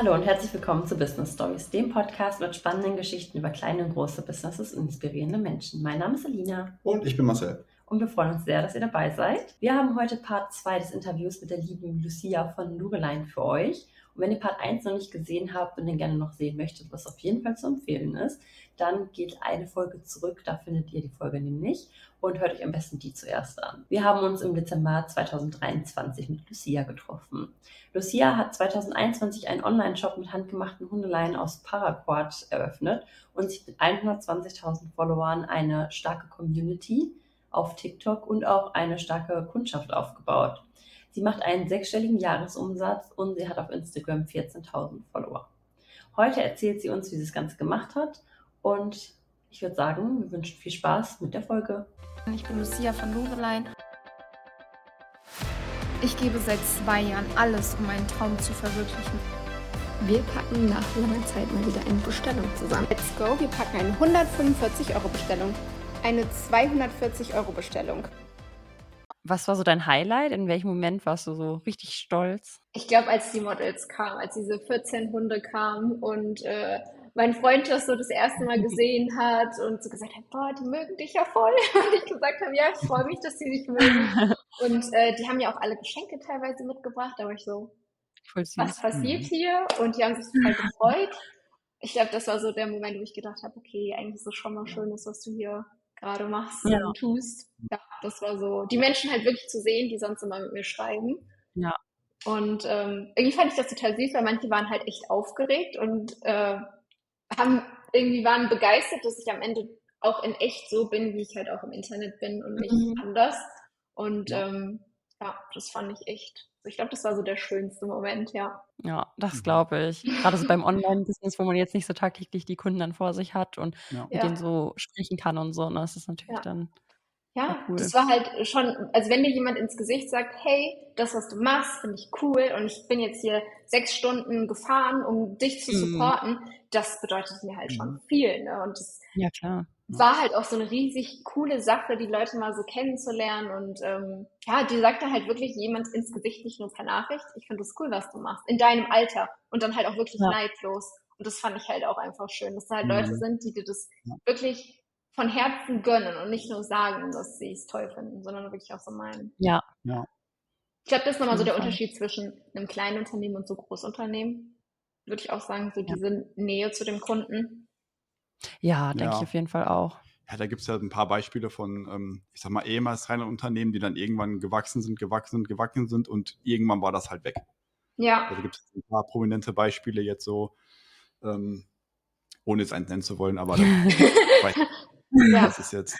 Hallo und herzlich willkommen zu Business Stories, dem Podcast mit spannenden Geschichten über kleine und große Businesses und inspirierende Menschen. Mein Name ist Alina. Und ich bin Marcel. Und wir freuen uns sehr, dass ihr dabei seid. Wir haben heute Part 2 des Interviews mit der lieben Lucia von Lurelein für euch. Und wenn ihr Part 1 noch nicht gesehen habt und den gerne noch sehen möchtet, was auf jeden Fall zu empfehlen ist, dann geht eine Folge zurück, da findet ihr die Folge nämlich und hört euch am besten die zuerst an. Wir haben uns im Dezember 2023 mit Lucia getroffen. Lucia hat 2021 einen Online-Shop mit handgemachten Hundeleien aus Paraquat eröffnet und sich mit 120.000 Followern eine starke Community auf TikTok und auch eine starke Kundschaft aufgebaut. Sie macht einen sechsstelligen Jahresumsatz und sie hat auf Instagram 14.000 Follower. Heute erzählt sie uns, wie sie das Ganze gemacht hat und ich würde sagen, wir wünschen viel Spaß mit der Folge. Ich bin Lucia von Lurelein. Ich gebe seit zwei Jahren alles, um meinen Traum zu verwirklichen. Wir packen nach langer Zeit mal wieder eine Bestellung zusammen. Let's go, wir packen eine 145 Euro Bestellung. Eine 240 Euro Bestellung. Was war so dein Highlight? In welchem Moment warst du so richtig stolz? Ich glaube, als die Models kamen, als diese 14 Hunde kamen und äh, mein Freund das so das erste Mal gesehen hat und so gesagt hat, boah, die mögen dich ja voll. Und ich gesagt habe, ja, ich freue mich, dass die dich mögen. Und äh, die haben ja auch alle Geschenke teilweise mitgebracht. Da war ich so, was passiert mhm. hier? Und die haben sich total gefreut. Ich glaube, das war so der Moment, wo ich gedacht habe, okay, eigentlich ist es schon mal schön, was du hier gerade machst ja. und tust. Ja, das war so, die Menschen halt wirklich zu sehen, die sonst immer mit mir schreiben. Ja. Und ähm, irgendwie fand ich das total süß, weil manche waren halt echt aufgeregt und äh, haben irgendwie waren begeistert, dass ich am Ende auch in echt so bin, wie ich halt auch im Internet bin und nicht mhm. anders. Und ja. Ähm, ja, das fand ich echt. Ich glaube, das war so der schönste Moment, ja. Ja, das mhm. glaube ich. Gerade so beim Online-Business, wo man jetzt nicht so tagtäglich die Kunden dann vor sich hat und ja. mit denen so sprechen kann und so. Ne? Das ist natürlich ja. dann ja, cool. das war halt schon, also wenn dir jemand ins Gesicht sagt, hey, das, was du machst, finde ich cool und ich bin jetzt hier sechs Stunden gefahren, um dich zu mhm. supporten, mm. das bedeutet mir halt schon mhm. viel. Ne? Und das ja, klar. War halt auch so eine riesig coole Sache, die Leute mal so kennenzulernen. Und ähm, ja, die sagte halt wirklich jemand ins Gesicht, nicht nur per Nachricht, ich finde das cool, was du machst, in deinem Alter und dann halt auch wirklich ja. neidlos. Und das fand ich halt auch einfach schön, dass da halt mhm. Leute sind, die dir das wirklich von Herzen gönnen und nicht nur sagen, dass sie es toll finden, sondern wirklich auch so meinen. Ja. ja. Ich glaube, das ist nochmal so der Unterschied zwischen einem kleinen Unternehmen und so Großunternehmen. Würde ich auch sagen, so diese ja. Nähe zu dem Kunden. Ja, denke ja. ich auf jeden Fall auch. Ja, da gibt es ja ein paar Beispiele von, ähm, ich sag mal, ehemals kleinen Unternehmen, die dann irgendwann gewachsen sind, gewachsen sind, gewachsen sind und irgendwann war das halt weg. Ja. Also gibt es ein paar prominente Beispiele jetzt so, ähm, ohne es eins nennen zu wollen, aber das, Ja. Das ist jetzt,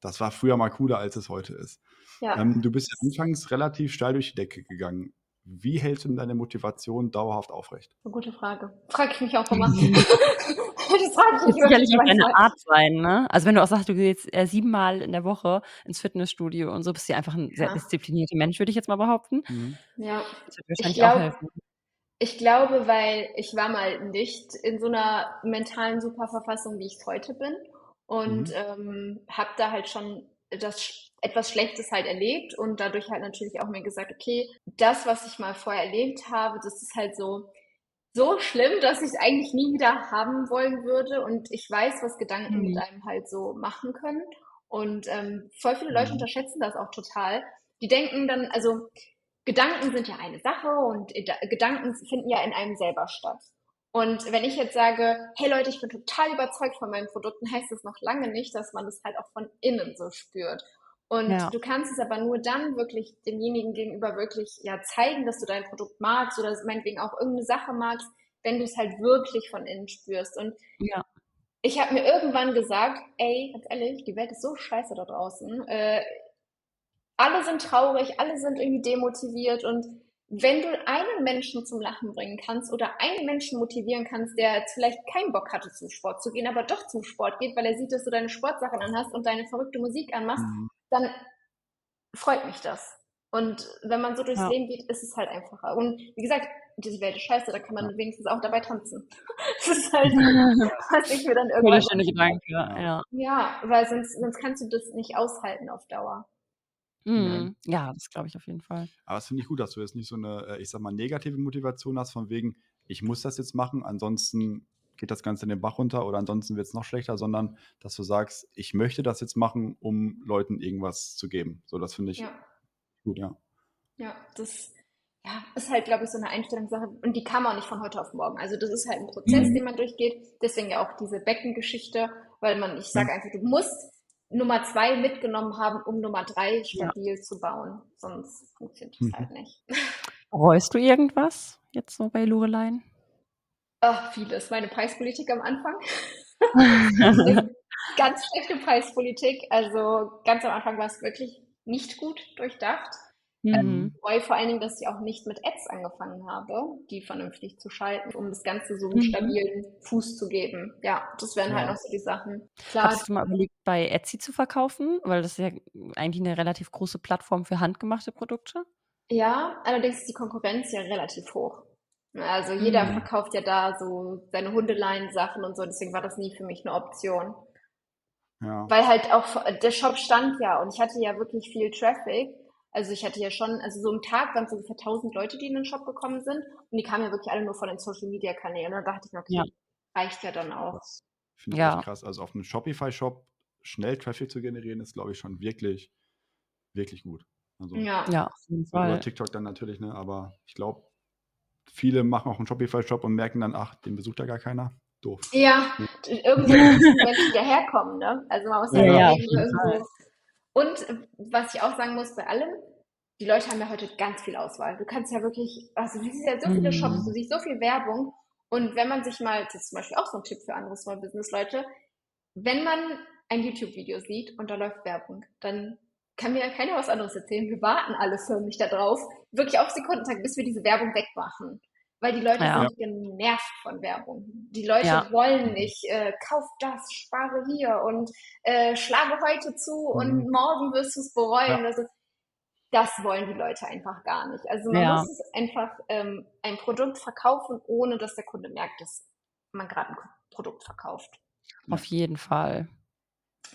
das war früher mal cooler, als es heute ist. Ja. Ähm, du bist ja anfangs relativ steil durch die Decke gegangen. Wie hältst du denn deine Motivation dauerhaft aufrecht? Eine gute Frage. Frage ich mich auch immer. das frage ich sicherlich auch deine Art sein, ne? Also wenn du auch sagst, du gehst äh, siebenmal in der Woche ins Fitnessstudio und so, bist du einfach ein sehr disziplinierter Mensch, würde ich jetzt mal behaupten. Mhm. Ja. Das wird wahrscheinlich glaub, auch helfen. Ich glaube, weil ich war mal nicht in so einer mentalen Superverfassung, wie ich es heute bin und mhm. ähm, habe da halt schon das etwas Schlechtes halt erlebt und dadurch halt natürlich auch mir gesagt, okay, das, was ich mal vorher erlebt habe, das ist halt so so schlimm, dass ich es eigentlich nie wieder haben wollen würde und ich weiß, was Gedanken mhm. mit einem halt so machen können und ähm, voll viele Leute mhm. unterschätzen das auch total. Die denken dann, also Gedanken sind ja eine Sache und äh, Gedanken finden ja in einem selber statt. Und wenn ich jetzt sage, hey Leute, ich bin total überzeugt von meinen Produkten, heißt das noch lange nicht, dass man das halt auch von innen so spürt. Und ja. du kannst es aber nur dann wirklich demjenigen gegenüber wirklich ja zeigen, dass du dein Produkt magst oder meinetwegen auch irgendeine Sache magst, wenn du es halt wirklich von innen spürst. Und ja. ich habe mir irgendwann gesagt, ey, ganz ehrlich, die Welt ist so scheiße da draußen. Äh, alle sind traurig, alle sind irgendwie demotiviert und wenn du einen Menschen zum Lachen bringen kannst oder einen Menschen motivieren kannst, der jetzt vielleicht keinen Bock hatte, zum Sport zu gehen, aber doch zum Sport geht, weil er sieht, dass du deine Sportsachen anhast und deine verrückte Musik anmachst, mhm. Dann freut mich das. Und wenn man so durchs ja. Leben geht, ist es halt einfacher. Und wie gesagt, diese Welt ist scheiße, da kann man wenigstens auch dabei tanzen. Das ist halt, was ich mir dann irgendwann... Schöne Gedanke, ja. Ja, weil sonst, sonst kannst du das nicht aushalten auf Dauer. Mhm. Ja, das glaube ich auf jeden Fall. Aber das finde ich gut, dass du jetzt nicht so eine, äh, ich sag mal, negative Motivation hast, von wegen, ich muss das jetzt machen, ansonsten geht das Ganze in den Bach runter oder ansonsten wird es noch schlechter, sondern dass du sagst, ich möchte das jetzt machen, um Leuten irgendwas zu geben. So, das finde ich ja. gut, ja. Ja, das ja, ist halt, glaube ich, so eine Einstellungssache und die kann man auch nicht von heute auf morgen. Also das ist halt ein Prozess, mhm. den man durchgeht. Deswegen ja auch diese Beckengeschichte, weil man, ich sage mhm. einfach, du musst Nummer zwei mitgenommen haben, um Nummer drei stabil ja. zu bauen. Sonst funktioniert das mhm. halt nicht. Bereust du irgendwas jetzt so bei Lorelein? Ach, vieles. Meine Preispolitik am Anfang. ganz schlechte Preispolitik. Also ganz am Anfang war es wirklich nicht gut durchdacht. Mhm. Wobei vor allen Dingen, dass ich auch nicht mit Ads angefangen habe, die vernünftig zu schalten, um das Ganze so einen mhm. stabilen Fuß zu geben. Ja, das wären halt ja. halt noch so die Sachen. Klar. Hast du mal überlegt, bei Etsy zu verkaufen? Weil das ist ja eigentlich eine relativ große Plattform für handgemachte Produkte. Ja, allerdings ist die Konkurrenz ja relativ hoch. Also jeder mhm. verkauft ja da so seine Hundeleien-Sachen und so, deswegen war das nie für mich eine Option. Ja. Weil halt auch der Shop stand ja und ich hatte ja wirklich viel Traffic also ich hatte ja schon, also so im Tag waren es ungefähr 1000 Leute, die in den Shop gekommen sind und die kamen ja wirklich alle nur von den Social Media Kanälen. Und da dachte ich mir, okay, ja. reicht ja dann auch. Finde ich ja. echt krass. Also auf einem Shopify-Shop schnell Traffic zu generieren, ist, glaube ich, schon wirklich, wirklich gut. Also ja, ja auf jeden Fall. Über TikTok dann natürlich, ne? Aber ich glaube, viele machen auch einen Shopify-Shop und merken dann, ach, den besucht ja gar keiner. Doof. Ja, ja. irgendwo müssen Menschen wieder herkommen, ne? Also man muss ja, ja, ja irgendwo und was ich auch sagen muss bei allem, die Leute haben ja heute ganz viel Auswahl. Du kannst ja wirklich, also du siehst ja so viele Shops, mhm. du siehst so viel Werbung. Und wenn man sich mal, das ist zum Beispiel auch so ein Tipp für andere Small Business Leute, wenn man ein YouTube-Video sieht und da läuft Werbung, dann kann mir keiner was anderes erzählen. Wir warten alle förmlich darauf, wirklich auf Sekundentag, bis wir diese Werbung wegmachen weil die Leute ja. sind genervt von Werbung. Die Leute ja. wollen nicht, äh, kauf das, spare hier und äh, schlage heute zu mhm. und morgen wirst du es bereuen. Ja. Also, das wollen die Leute einfach gar nicht. Also man muss einfach ähm, ein Produkt verkaufen, ohne dass der Kunde merkt, dass man gerade ein Produkt verkauft. Auf jeden Fall.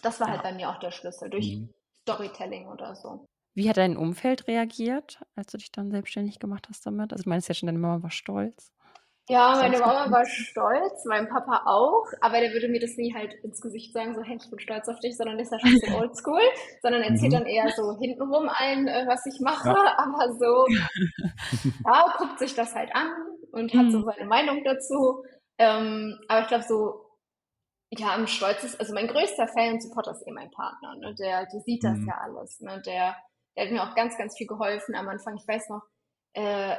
Das war halt bei mir auch der Schlüssel, durch mhm. Storytelling oder so. Wie hat dein Umfeld reagiert, als du dich dann selbstständig gemacht hast damit? Also, du meinst ja schon, deine Mama war stolz. Ja, meine Mama war stolz, mein Papa auch, aber der würde mir das nie halt ins Gesicht sagen, so, hey, ich bin stolz auf dich, sondern ist ja schon so oldschool, sondern erzählt mhm. dann eher so hintenrum ein, äh, was ich mache, ja. aber so, ja, guckt sich das halt an und hat so mhm. seine Meinung dazu. Ähm, aber ich glaube so, ja, am stolzesten, also mein größter Fan und Supporter ist eh mein Partner, ne? der, der sieht das mhm. ja alles, ne? der der hat mir auch ganz, ganz viel geholfen am Anfang. Ich weiß noch, äh,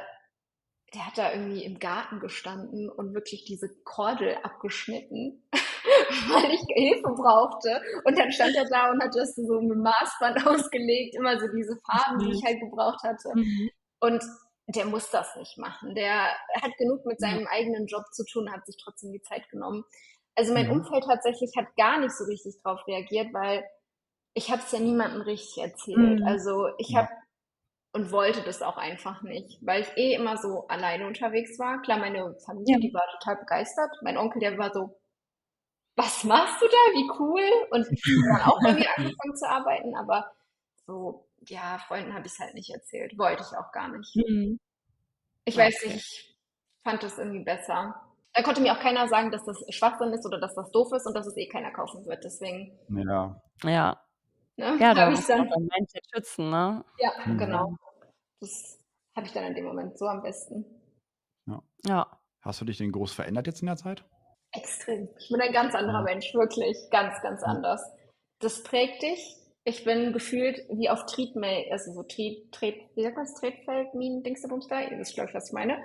der hat da irgendwie im Garten gestanden und wirklich diese Kordel abgeschnitten, weil ich Hilfe brauchte. Und dann stand er da und hat das so mit Maßband ausgelegt, immer so diese Farben, die ich halt gebraucht hatte. Mhm. Und der muss das nicht machen. Der hat genug mit seinem eigenen Job zu tun, hat sich trotzdem die Zeit genommen. Also mein mhm. Umfeld tatsächlich hat gar nicht so richtig drauf reagiert, weil ich habe es ja niemandem richtig erzählt. Mhm. Also ich habe und wollte das auch einfach nicht, weil ich eh immer so alleine unterwegs war. Klar, meine Familie, ja. die war total begeistert. Mein Onkel, der war so, was machst du da? Wie cool. Und ich habe auch irgendwie angefangen zu arbeiten, aber so, ja, Freunden habe ich es halt nicht erzählt. Wollte ich auch gar nicht. Mhm. Ich okay. weiß nicht, ich fand das irgendwie besser. Da konnte mir auch keiner sagen, dass das Schwachsinn ist oder dass das doof ist und dass es eh keiner kaufen wird. Deswegen. Ja. Ja. Ne? Ja, da muss man dein Mindset schützen, ne? Ja, mhm. genau. Das habe ich dann in dem Moment so am besten. Ja. ja. Hast du dich denn groß verändert jetzt in der Zeit? Extrem. Ich bin ein ganz anderer ja. Mensch, wirklich. Ganz, ganz anders. Das prägt dich. Ich bin gefühlt wie auf Treatmail, also so Treat, Treat, wie sagt man das? Tretfeld, Minen, Dingsterbumster? Ihr wisst, glaube ich, was ich meine.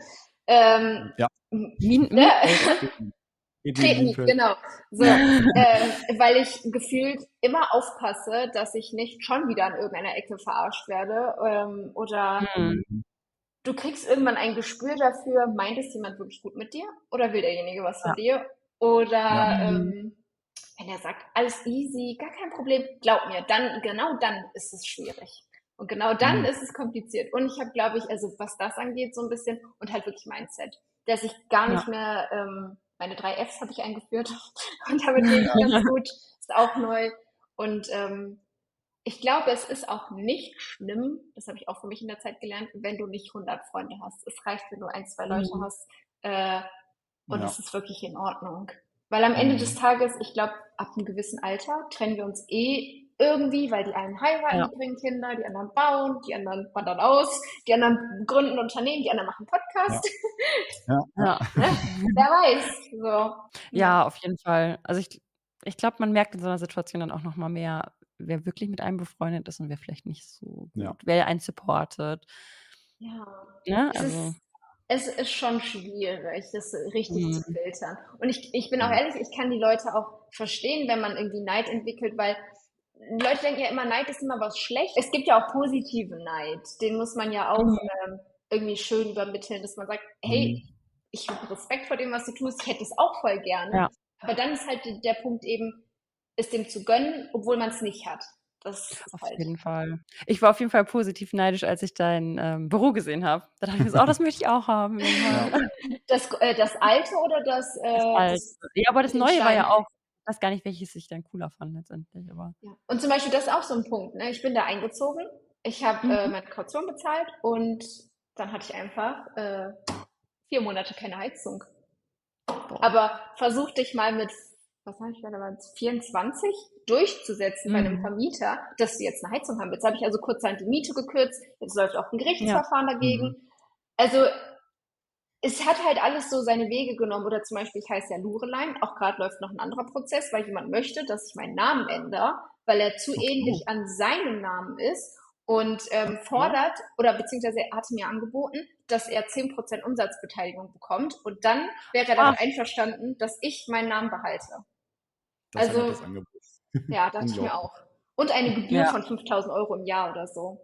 Ähm, ja. Minen, ne? Treten, genau. So, ähm, weil ich gefühlt immer aufpasse, dass ich nicht schon wieder an irgendeiner Ecke verarscht werde. Ähm, oder mhm. du kriegst irgendwann ein Gespür dafür, meint es jemand wirklich gut mit dir? Oder will derjenige was von ja. dir? Oder ja. ähm, wenn er sagt, alles easy, gar kein Problem, glaub mir, dann, genau dann ist es schwierig. Und genau dann mhm. ist es kompliziert. Und ich habe, glaube ich, also was das angeht, so ein bisschen, und halt wirklich Mindset, dass ich gar nicht ja. mehr ähm, meine drei Fs habe ich eingeführt und damit gehe ich ganz gut. Ist auch neu. Und ähm, ich glaube, es ist auch nicht schlimm, das habe ich auch für mich in der Zeit gelernt, wenn du nicht 100 Freunde hast. Es reicht, wenn du ein, zwei Leute mhm. hast äh, und ja. es ist wirklich in Ordnung. Weil am Ende mhm. des Tages, ich glaube, ab einem gewissen Alter trennen wir uns eh irgendwie, weil die einen heiraten, ja. die bringen Kinder, die anderen bauen, die anderen wandern aus, die anderen gründen Unternehmen, die anderen machen Podcast. Ja. ja. ja. Ne? Wer weiß. So. Ja, auf jeden Fall. Also ich, ich glaube, man merkt in so einer Situation dann auch nochmal mehr, wer wirklich mit einem befreundet ist und wer vielleicht nicht so gut, ja. wer einen supportet. Ja. Ne? Es also. Ist, es ist schon schwierig, das richtig mhm. zu filtern. Und ich, ich bin auch ehrlich, ich kann die Leute auch verstehen, wenn man irgendwie Neid entwickelt, weil Leute denken ja immer, Neid ist immer was Schlechtes. Es gibt ja auch positive Neid. Den muss man ja auch mhm. ähm, irgendwie schön übermitteln, dass man sagt, hey, mhm. ich habe Respekt vor dem, was du tust, ich hätte es auch voll gerne. Ja. Aber dann ist halt der Punkt eben, es dem zu gönnen, obwohl man es nicht hat. Das auf halt. jeden Fall. Ich war auf jeden Fall positiv neidisch, als ich dein ähm, Büro gesehen habe. Da dachte ich mir so, oh, das möchte ich auch haben. Ja. Das, äh, das alte oder das? Äh, das alte. ja, aber das neue war ja auch weiß gar nicht, welches ich dann cooler fand letztendlich. Aber ja. Und zum Beispiel, das ist auch so ein Punkt. Ne? Ich bin da eingezogen, ich habe äh, mhm. äh, meine Kaution bezahlt und dann hatte ich einfach äh, vier Monate keine Heizung. Boah. Aber versuch dich mal mit, was habe ich da damals, 24 durchzusetzen mhm. bei einem mhm. Vermieter, dass sie jetzt eine Heizung haben. Jetzt habe ich also kurzerhand die Miete gekürzt, jetzt läuft auch ein Gerichtsverfahren ja. dagegen. Mhm. Also es hat halt alles so seine Wege genommen. Oder zum Beispiel, ich heiße ja Lurelein, auch gerade läuft noch ein anderer Prozess, weil jemand möchte, dass ich meinen Namen ändere, weil er zu okay. ähnlich an seinem Namen ist und ähm, fordert oder beziehungsweise er hatte mir angeboten, dass er 10% Umsatzbeteiligung bekommt und dann wäre er damit einverstanden, dass ich meinen Namen behalte. Das also, ja, dachte ich mir auch. Und eine Gebühr ja. von 5000 Euro im Jahr oder so.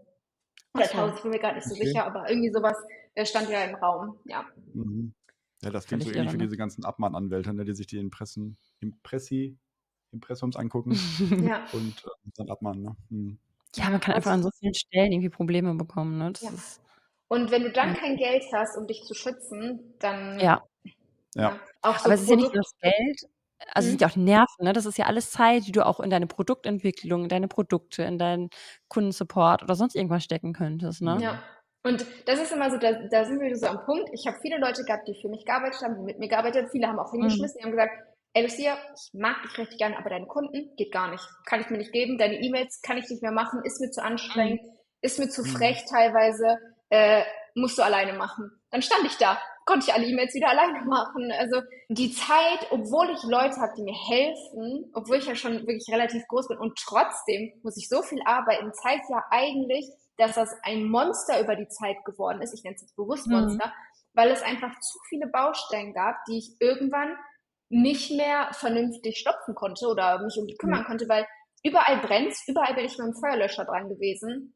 Oder 1000, ich bin mir gerade nicht so okay. sicher, aber irgendwie sowas der stand ja im Raum, ja. Mhm. Ja, das klingt so ähnlich wie diese ganzen Abmahnanwälte, ne, die sich die Impressen, Impressi, Impressums angucken ja. und äh, dann abmahnen. Ne? Mhm. Ja, man kann einfach an so vielen Stellen irgendwie Probleme bekommen. Ne? Ja. und wenn du dann kein Geld hast, um dich zu schützen, dann. Ja. Ja. Auch so Aber es ist ja nicht nur das Geld, also es sind mhm. ja auch Nerven, ne? Das ist ja alles Zeit, die du auch in deine Produktentwicklung, in deine Produkte, in deinen Kundensupport oder sonst irgendwas stecken könntest, ne? Ja. Und das ist immer so, da, da sind wir so am Punkt. Ich habe viele Leute gehabt, die für mich gearbeitet haben, die mit mir gearbeitet haben. Viele haben auch hingeschmissen, die haben gesagt, ey Lucia, ich mag dich richtig gerne, aber deine Kunden geht gar nicht. Kann ich mir nicht geben. Deine E-Mails kann ich nicht mehr machen, ist mir zu anstrengend, ist mir zu mhm. frech teilweise, äh, musst du alleine machen. Dann stand ich da, konnte ich alle E-Mails wieder alleine machen. Also die Zeit, obwohl ich Leute habe, die mir helfen, obwohl ich ja schon wirklich relativ groß bin und trotzdem muss ich so viel arbeiten, zeigt ja eigentlich, dass das ein Monster über die Zeit geworden ist. Ich nenne es jetzt bewusst mhm. Monster, mhm. weil es einfach zu viele Baustellen gab, die ich irgendwann nicht mehr vernünftig stopfen konnte oder mich um die kümmern mhm. konnte, weil überall brennt, überall bin ich mit dem Feuerlöscher dran gewesen.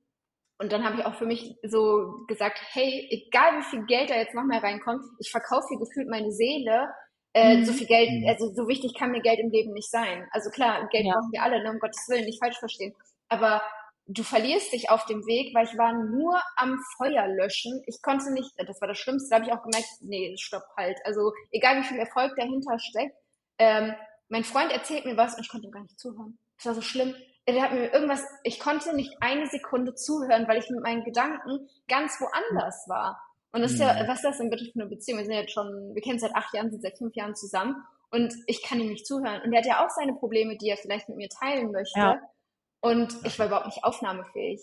Und dann habe ich auch für mich so gesagt, hey, egal wie viel Geld da jetzt noch mehr reinkommt, ich verkaufe hier gefühlt meine Seele. Äh, mhm. So viel Geld, mhm. also so wichtig kann mir Geld im Leben nicht sein. Also klar, Geld ja. brauchen wir alle, ne, um Gottes Willen, nicht falsch verstehen. Aber du verlierst dich auf dem Weg, weil ich war nur am Feuer löschen. Ich konnte nicht, das war das Schlimmste, da habe ich auch gemerkt, nee, stopp halt. Also egal wie viel Erfolg dahinter steckt, ähm, mein Freund erzählt mir was und ich konnte ihm gar nicht zuhören. Das war so schlimm. Er hat mir irgendwas, ich konnte nicht eine Sekunde zuhören, weil ich mit meinen Gedanken ganz woanders war. Und das ist ja, mhm. was ist das denn bitte für eine Beziehung? Wir sind jetzt schon, wir kennen seit acht Jahren, sind seit fünf Jahren zusammen und ich kann ihm nicht zuhören. Und er hat ja auch seine Probleme, die er vielleicht mit mir teilen möchte. Ja. Und ich war überhaupt nicht aufnahmefähig.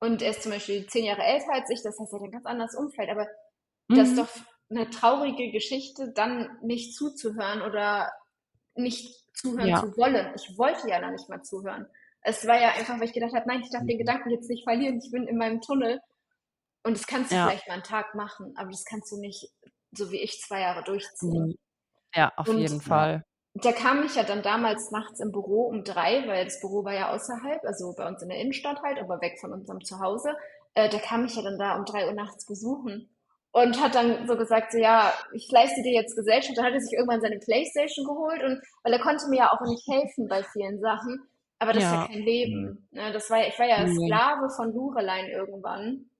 Und er ist zum Beispiel zehn Jahre älter als ich, das heißt, er hat ein ganz anderes Umfeld. Aber mhm. das ist mhm. doch eine traurige Geschichte, dann nicht zuzuhören oder nicht zuhören ja. zu wollen. Ich wollte ja noch nicht mal zuhören. Es war ja einfach, weil ich gedacht habe, nein, ich darf den Gedanken jetzt nicht verlieren, ich bin in meinem Tunnel. Und das kannst du ja. vielleicht mal einen Tag machen, aber das kannst du nicht, so wie ich, zwei Jahre durchziehen. Ja, auf Und jeden Fall der kam mich ja dann damals nachts im Büro um drei, weil das Büro war ja außerhalb, also bei uns in der Innenstadt halt, aber weg von unserem Zuhause. Äh, der kam mich ja dann da um drei Uhr nachts besuchen und hat dann so gesagt, so, ja, ich leiste dir jetzt Gesellschaft. Dann hat er sich irgendwann seine Playstation geholt und weil er konnte mir ja auch nicht helfen bei vielen Sachen. Aber das ja. ist ja kein Leben. Mhm. das war, ich war ja mhm. Sklave von Lurelein irgendwann.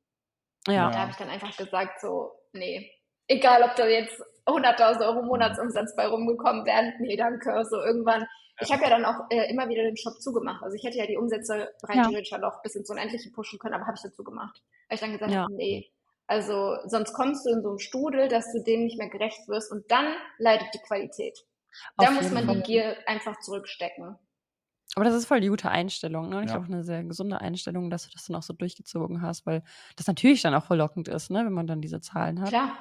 Ja. Und da habe ich dann einfach gesagt, so, nee, egal ob da jetzt 100.000 Euro Monatsumsatz bei rumgekommen wären. Nee, danke. So irgendwann. Ich habe ja dann auch äh, immer wieder den Shop zugemacht. Also ich hätte ja die Umsätze rein theoretisch ja. noch bis ins Unendliche pushen können, aber habe ich dazu gemacht. Weil ich dann gesagt ja. habe, nee. Also sonst kommst du in so einen Strudel, dass du dem nicht mehr gerecht wirst und dann leidet die Qualität. Auf da muss man Fall. die Gier einfach zurückstecken. Aber das ist voll die gute Einstellung, ne? Ich ja. glaube, eine sehr gesunde Einstellung, dass du das dann auch so durchgezogen hast, weil das natürlich dann auch verlockend ist, ne? wenn man dann diese Zahlen hat. Klar.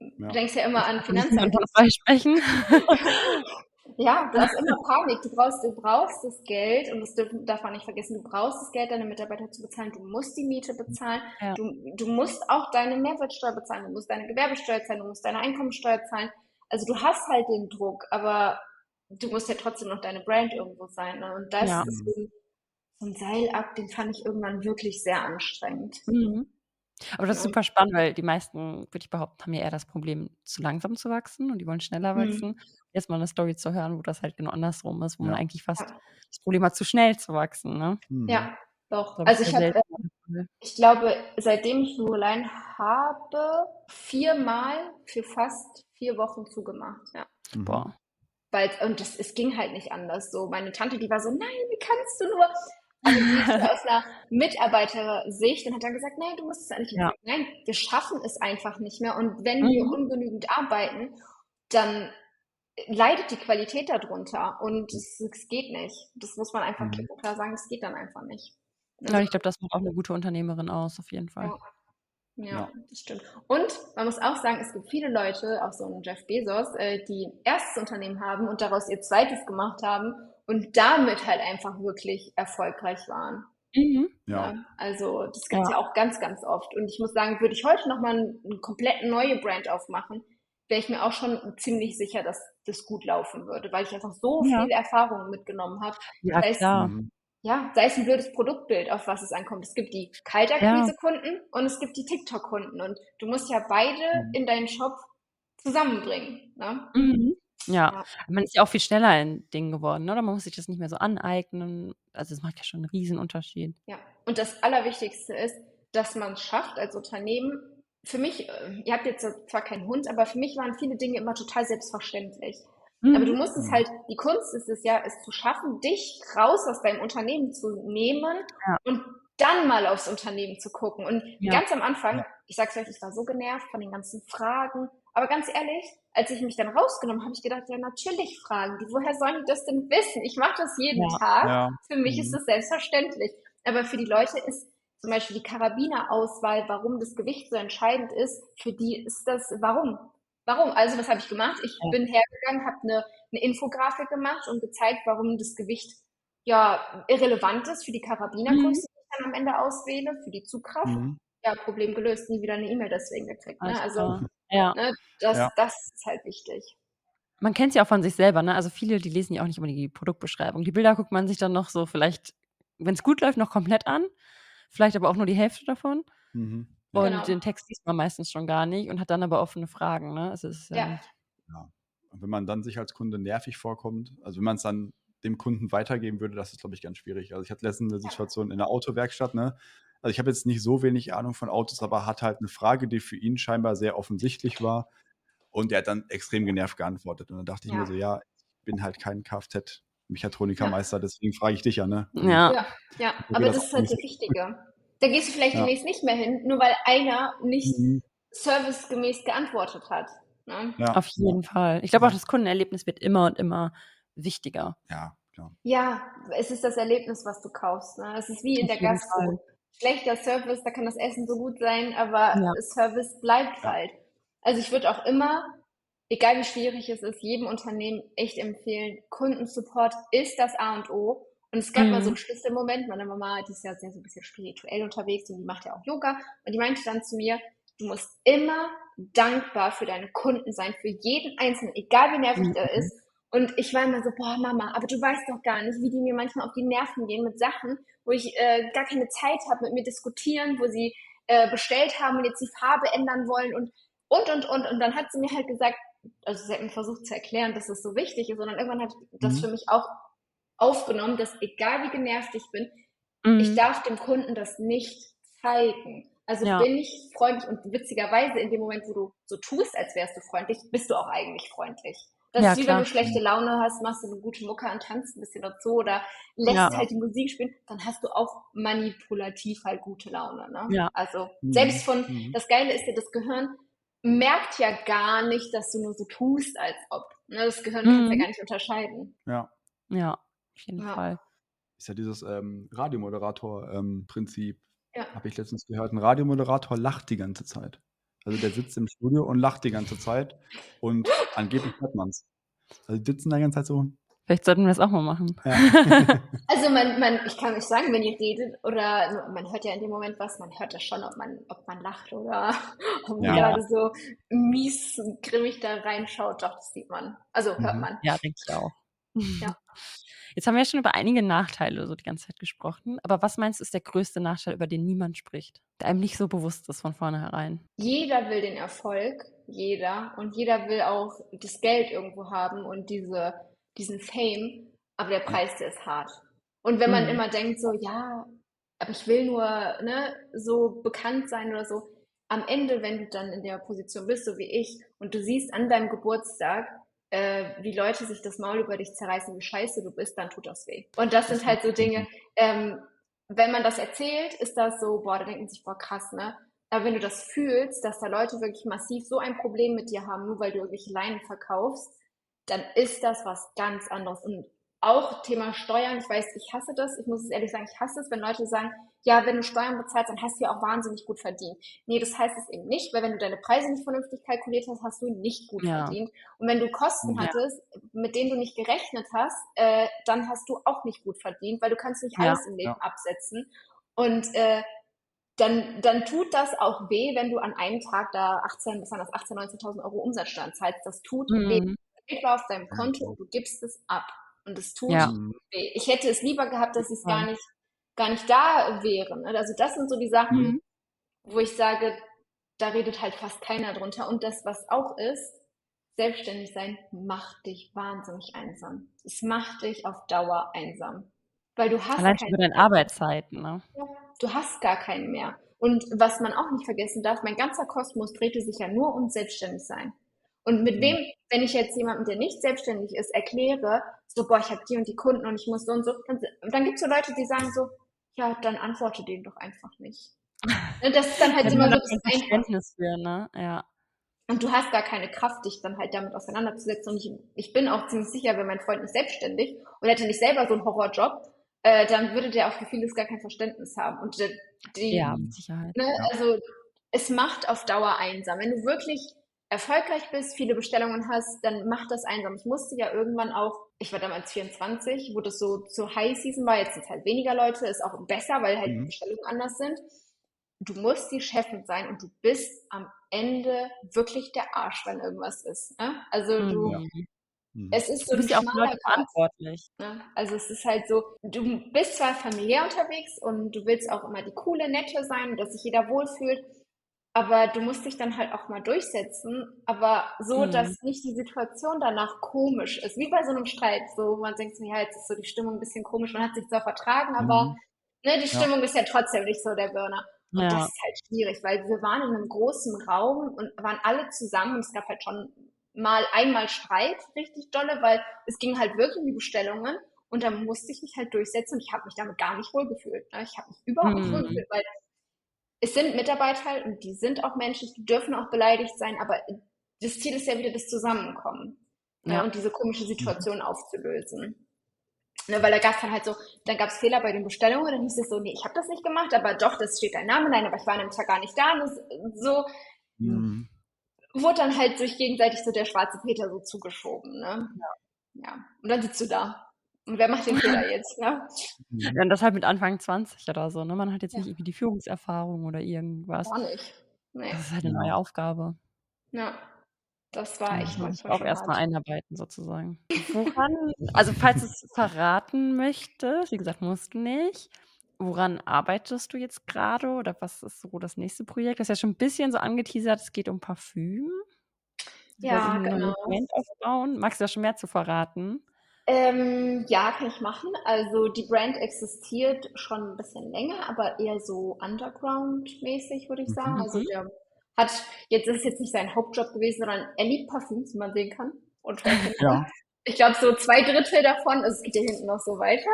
Ja. Du denkst ja immer an Finanzamt. sprechen. ja, du hast immer Panik. Du brauchst, du brauchst das Geld und das darf man nicht vergessen. Du brauchst das Geld, deine Mitarbeiter zu bezahlen. Du musst die Miete bezahlen. Ja. Du, du musst auch deine Mehrwertsteuer bezahlen. Du musst deine Gewerbesteuer zahlen. Du musst deine Einkommensteuer zahlen. Also du hast halt den Druck, aber du musst ja trotzdem noch deine Brand irgendwo sein. Ne? Und das ja. ist so ein, so ein Seilakt, den fand ich irgendwann wirklich sehr anstrengend. Mhm. Aber das ist super spannend, weil die meisten, würde ich behaupten, haben ja eher das Problem, zu langsam zu wachsen und die wollen schneller mhm. wachsen. Mhm. Jetzt mal eine Story zu hören, wo das halt genau andersrum ist, wo ja. man eigentlich fast ja. das Problem hat, zu schnell zu wachsen. Ne? Mhm. Ja, doch. Also ich habe, ich glaube, seitdem ich Lureline habe, viermal für fast vier Wochen zugemacht. Ja. Mhm. Boah. Weil, und das, es ging halt nicht anders. So, meine Tante, die war so, nein, wie kannst du nur? Also aus einer Mitarbeitersicht und hat dann gesagt, nein, du musst es eigentlich ja. Nein, wir schaffen es einfach nicht mehr. Und wenn mhm. wir ungenügend arbeiten, dann leidet die Qualität darunter und es, es geht nicht. Das muss man einfach mhm. klar sagen, es geht dann einfach nicht. Ja, ich glaube, das macht auch eine gute Unternehmerin aus, auf jeden Fall. Ja. Ja, ja, das stimmt. Und man muss auch sagen, es gibt viele Leute, auch so ein Jeff Bezos, äh, die ein erstes Unternehmen haben und daraus ihr zweites gemacht haben und damit halt einfach wirklich erfolgreich waren. Mhm. Ja. ja. Also das gibt es ja. ja. auch ganz, ganz oft. Und ich muss sagen, würde ich heute nochmal eine, komplett neue Brand aufmachen, wäre ich mir auch schon ziemlich sicher, dass das gut laufen würde, weil ich einfach so ja. viel Erfahrung mitgenommen habe. Ja, klar. Mhm ja, sei es ein blödes Produktbild, auf was es ankommt. Es gibt die Kaltakquise-Kunden ja. und es gibt die TikTok-Kunden. Und du musst ja beide mhm. in deinen Shop zusammenbringen. Ne? Mhm. Ja. ja. man ist ja auch viel schneller in Dingen geworden, oder? Man muss sich das nicht mehr so aneignen. Also es macht ja schon einen Riesenunterschied. Ja, und das Allerwichtigste ist, dass man es schafft als Unternehmen. Für mich, äh, ihr habt jetzt zwar keinen Hund, aber für mich waren viele Dinge immer total selbstverständlich. Mhm. Aber du musst es halt, die Kunst ist es ja, es zu schaffen, dich raus aus deinem Unternehmen zu nehmen ja. und dann mal aufs Unternehmen zu gucken. Und ja. ganz am Anfang, ja. ich sag's euch, ich war so genervt von den ganzen Fragen. Aber ganz ehrlich, als ich mich dann rausgenommen habe, ich gedacht, ja, natürlich fragen die. Woher sollen die das denn wissen? Ich mache das jeden Tag. Für mich mhm. ist das selbstverständlich. Aber für die Leute ist zum Beispiel die Karabinerauswahl, warum das Gewicht so entscheidend ist, für die ist das, warum? Warum? Also, was habe ich gemacht? Ich ja. bin hergegangen, habe eine, eine Infografik gemacht und gezeigt, warum das Gewicht ja irrelevant ist für die Karabinergröße, mhm. die ich dann am Ende auswähle, für die Zugkraft. Mhm. Ja, Problem gelöst, nie wieder eine E-Mail deswegen gekriegt. Ne? Also, ja. Ne, das, ja. das ist halt wichtig. Man kennt es ja auch von sich selber, ne? Also viele, die lesen ja auch nicht immer die Produktbeschreibung. Die Bilder guckt man sich dann noch so vielleicht, wenn es gut läuft, noch komplett an. Vielleicht aber auch nur die Hälfte davon. Mhm. Und genau. den Text liest man meistens schon gar nicht und hat dann aber offene Fragen. Ne? Es ist, ja. Ähm, ja. Und wenn man dann sich als Kunde nervig vorkommt, also wenn man es dann dem Kunden weitergeben würde, das ist, glaube ich, ganz schwierig. Also ich hatte letztens eine Situation in der Autowerkstatt, ne? Also ich habe jetzt nicht so wenig Ahnung von Autos, aber hat halt eine Frage, die für ihn scheinbar sehr offensichtlich war. Und er hat dann extrem genervt geantwortet. Und dann dachte ich ja. mir so, ja, ich bin halt kein Kfz-Mechatronikermeister, ja. deswegen frage ich dich ja, ne? Ja, ja, ja. aber das, das ist halt das Wichtige. Da gehst du vielleicht ja. demnächst nicht mehr hin, nur weil einer nicht mhm. servicegemäß geantwortet hat. Ne? Ja. Auf jeden Fall. Ich glaube auch, das Kundenerlebnis wird immer und immer wichtiger. Ja, klar. Ja, es ist das Erlebnis, was du kaufst. Ne? Es ist wie in der Gastro. Schlechter Service, da kann das Essen so gut sein, aber ja. Service bleibt halt. Also ich würde auch immer, egal wie schwierig es ist, jedem Unternehmen echt empfehlen, Kundensupport ist das A und O. Und es gab mhm. mal so einen Schlüsselmoment, meine Mama, die ist ja sehr so ein bisschen spirituell unterwegs und die macht ja auch Yoga. Und die meinte dann zu mir, du musst immer dankbar für deine Kunden sein, für jeden Einzelnen, egal wie nervig mhm. der ist. Und ich war immer so, boah, Mama, aber du weißt doch gar nicht, wie die mir manchmal auf die Nerven gehen mit Sachen, wo ich äh, gar keine Zeit habe, mit mir diskutieren, wo sie äh, bestellt haben und jetzt die Farbe ändern wollen und, und, und, und. Und dann hat sie mir halt gesagt, also sie hat mir versucht zu erklären, dass es das so wichtig ist, dann irgendwann hat das mhm. für mich auch aufgenommen, dass egal wie genervt ich bin, mhm. ich darf dem Kunden das nicht zeigen. Also ja. bin ich freundlich und witzigerweise in dem Moment, wo du so tust, als wärst du freundlich, bist du auch eigentlich freundlich. Das ja, ist wie klar. wenn du schlechte Laune hast, machst du eine gute Mucke und tanzt ein bisschen dazu oder lässt ja. halt die Musik spielen, dann hast du auch manipulativ halt gute Laune. Ne? Ja. Also mhm. selbst von, mhm. das Geile ist ja, das Gehirn merkt ja gar nicht, dass du nur so tust, als ob. Ne? Das Gehirn mhm. kann ja gar nicht unterscheiden. Ja. Ja, auf jeden Fall. Ist ja dieses ähm, Radiomoderator-Prinzip. Ähm, ja. Habe ich letztens gehört. Ein Radiomoderator lacht die ganze Zeit. Also der sitzt im Studio und lacht die ganze Zeit und angeblich hört man es. Also die sitzen da die ganze Zeit so. Vielleicht sollten wir das auch mal machen. Ja. also man, man, ich kann euch sagen, wenn ihr redet oder man hört ja in dem Moment was, man hört das schon, ob man, ob man lacht oder ob man ja. gerade so mies grimmig da reinschaut. Doch, das sieht man. Also hört mhm. man. Ja, denke ich auch. Ja. Jetzt haben wir ja schon über einige Nachteile so die ganze Zeit gesprochen. Aber was meinst du, ist der größte Nachteil, über den niemand spricht? Der einem nicht so bewusst ist von vornherein. Jeder will den Erfolg, jeder. Und jeder will auch das Geld irgendwo haben und diese, diesen Fame. Aber der Preis, der ist hart. Und wenn man mhm. immer denkt, so, ja, aber ich will nur ne, so bekannt sein oder so, am Ende, wenn du dann in der Position bist, so wie ich, und du siehst an deinem Geburtstag, äh, wie Leute sich das Maul über dich zerreißen, wie scheiße du bist, dann tut das weh. Und das sind halt so Dinge, ähm, wenn man das erzählt, ist das so, boah, da denkt man sich, boah, krass, ne? Aber wenn du das fühlst, dass da Leute wirklich massiv so ein Problem mit dir haben, nur weil du irgendwelche Leinen verkaufst, dann ist das was ganz anderes. Und auch Thema Steuern, ich weiß, ich hasse das, ich muss es ehrlich sagen, ich hasse es, wenn Leute sagen, ja, wenn du Steuern bezahlst, dann hast du ja auch wahnsinnig gut verdient. Nee, das heißt es eben nicht, weil wenn du deine Preise nicht vernünftig kalkuliert hast, hast du nicht gut ja. verdient. Und wenn du Kosten ja. hattest, mit denen du nicht gerechnet hast, äh, dann hast du auch nicht gut verdient, weil du kannst nicht alles ja. im Leben absetzen. Und äh, dann, dann tut das auch weh, wenn du an einem Tag da 18, besonders 18, 19.000 Euro Umsatzsteuern zahlst. Das tut mhm. weh. Geld war auf deinem Konto und du gibst es ab. Und es tut weh. Ich hätte es lieber gehabt, dass ich es gar nicht gar nicht da wären. Ne? Also das sind so die Sachen, mhm. wo ich sage, da redet halt fast keiner drunter. Und das, was auch ist, selbstständig sein macht dich wahnsinnig einsam. Es macht dich auf Dauer einsam. Weil du hast Allein über deine Arbeitszeiten, ne? Ja, du hast gar keinen mehr. Und was man auch nicht vergessen darf, mein ganzer Kosmos drehte sich ja nur um selbstständig sein. Und mit mhm. wem, wenn ich jetzt jemandem, der nicht selbstständig ist, erkläre, so, boah, ich habe die und die Kunden und ich muss so und so, dann, dann gibt es so Leute, die sagen so, ja, dann antworte denen doch einfach nicht. Ne, das ist dann halt immer so das Verständnis für, ne? Ja. Und du hast gar keine Kraft, dich dann halt damit auseinanderzusetzen. Und ich, ich bin auch ziemlich sicher, wenn mein Freund nicht selbstständig und hätte nicht selber so einen Horrorjob, äh, dann würde der auch für vieles gar kein Verständnis haben. Und die, ja, mit Sicherheit. Ne, also es macht auf Dauer einsam. Wenn du wirklich erfolgreich bist, viele Bestellungen hast, dann macht das einsam. Ich musste ja irgendwann auch, ich war damals 24, wo das so zur High Season war, jetzt sind es halt weniger Leute, ist auch besser, weil halt mhm. die Bestellungen anders sind. Du musst die Chefin sein und du bist am Ende wirklich der Arsch, wenn irgendwas ist. Ne? Also mhm. du, mhm. es ist so du bist ja auch Leute verantwortlich. Ne? Also es ist halt so, du bist zwar familiär unterwegs und du willst auch immer die coole, nette sein, dass sich jeder wohlfühlt, aber du musst dich dann halt auch mal durchsetzen, aber so, mhm. dass nicht die Situation danach komisch ist. Wie bei so einem Streit, so man denkt sich, ja, jetzt ist so die Stimmung ein bisschen komisch, man hat sich zwar vertragen, aber mhm. ne, die Stimmung ja. ist ja trotzdem nicht so der Burner. Und ja. das ist halt schwierig, weil wir waren in einem großen Raum und waren alle zusammen und es gab halt schon mal einmal Streit, richtig dolle, weil es ging halt wirklich um die Bestellungen und da musste ich mich halt durchsetzen und ich habe mich damit gar nicht wohlgefühlt. Ne? Ich habe mich überhaupt nicht mhm. wohlgefühlt, weil es sind Mitarbeiter und die sind auch menschlich, die dürfen auch beleidigt sein, aber das Ziel ist ja wieder das Zusammenkommen ja. Ne, und diese komische Situation aufzulösen. Ne, weil da gab es dann halt so, dann gab es Fehler bei den Bestellungen, dann hieß es so, nee, ich habe das nicht gemacht, aber doch, das steht dein Name, nein, aber ich war an dem Tag gar nicht da. Und das, so mhm. wurde dann halt sich gegenseitig so der schwarze Peter so zugeschoben. Ne? Ja. ja. Und dann sitzt du da und wer macht den Fehler jetzt, ne? Ja, und das halt mit Anfang 20 oder so, ne? Man hat jetzt ja. nicht irgendwie die Führungserfahrung oder irgendwas. Gar nicht. Nee. Das ist halt eine neue Aufgabe. Ja. Das war echt ja, Auch erstmal einarbeiten sozusagen. Woran, also falls du es verraten möchtest, wie gesagt, musst du nicht. Woran arbeitest du jetzt gerade oder was ist so das nächste Projekt? Das ist ja schon ein bisschen so angeteasert, es geht um Parfüm. Ja, genau. Moment aufbauen. Magst du da schon mehr zu verraten? Ähm, ja, kann ich machen. Also die Brand existiert schon ein bisschen länger, aber eher so Underground-mäßig, würde ich sagen. Mhm. Also der hat, jetzt ist es jetzt nicht sein Hauptjob gewesen, sondern er liebt Parfüms, wie man sehen kann. Und ja. ich glaube, so zwei Drittel davon, also es geht ja hinten noch so weiter.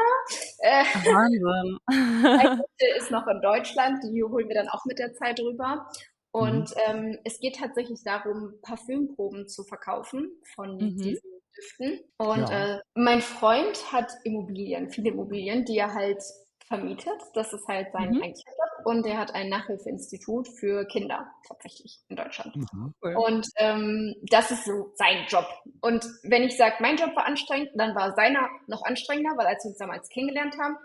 Äh, Wahnsinn. ein Drittel ist noch in Deutschland, die holen wir dann auch mit der Zeit rüber. Und mhm. ähm, es geht tatsächlich darum, Parfümproben zu verkaufen von mhm. diesen Düften. Und ja. äh, mein Freund hat Immobilien, viele Immobilien, die er halt vermietet. Das ist halt sein mhm. eigentlicher Job. Und er hat ein Nachhilfeinstitut für Kinder tatsächlich in Deutschland. Mhm. Und ähm, das ist so sein Job. Und wenn ich sage, mein Job war anstrengend, dann war seiner noch anstrengender, weil als wir uns damals kennengelernt haben,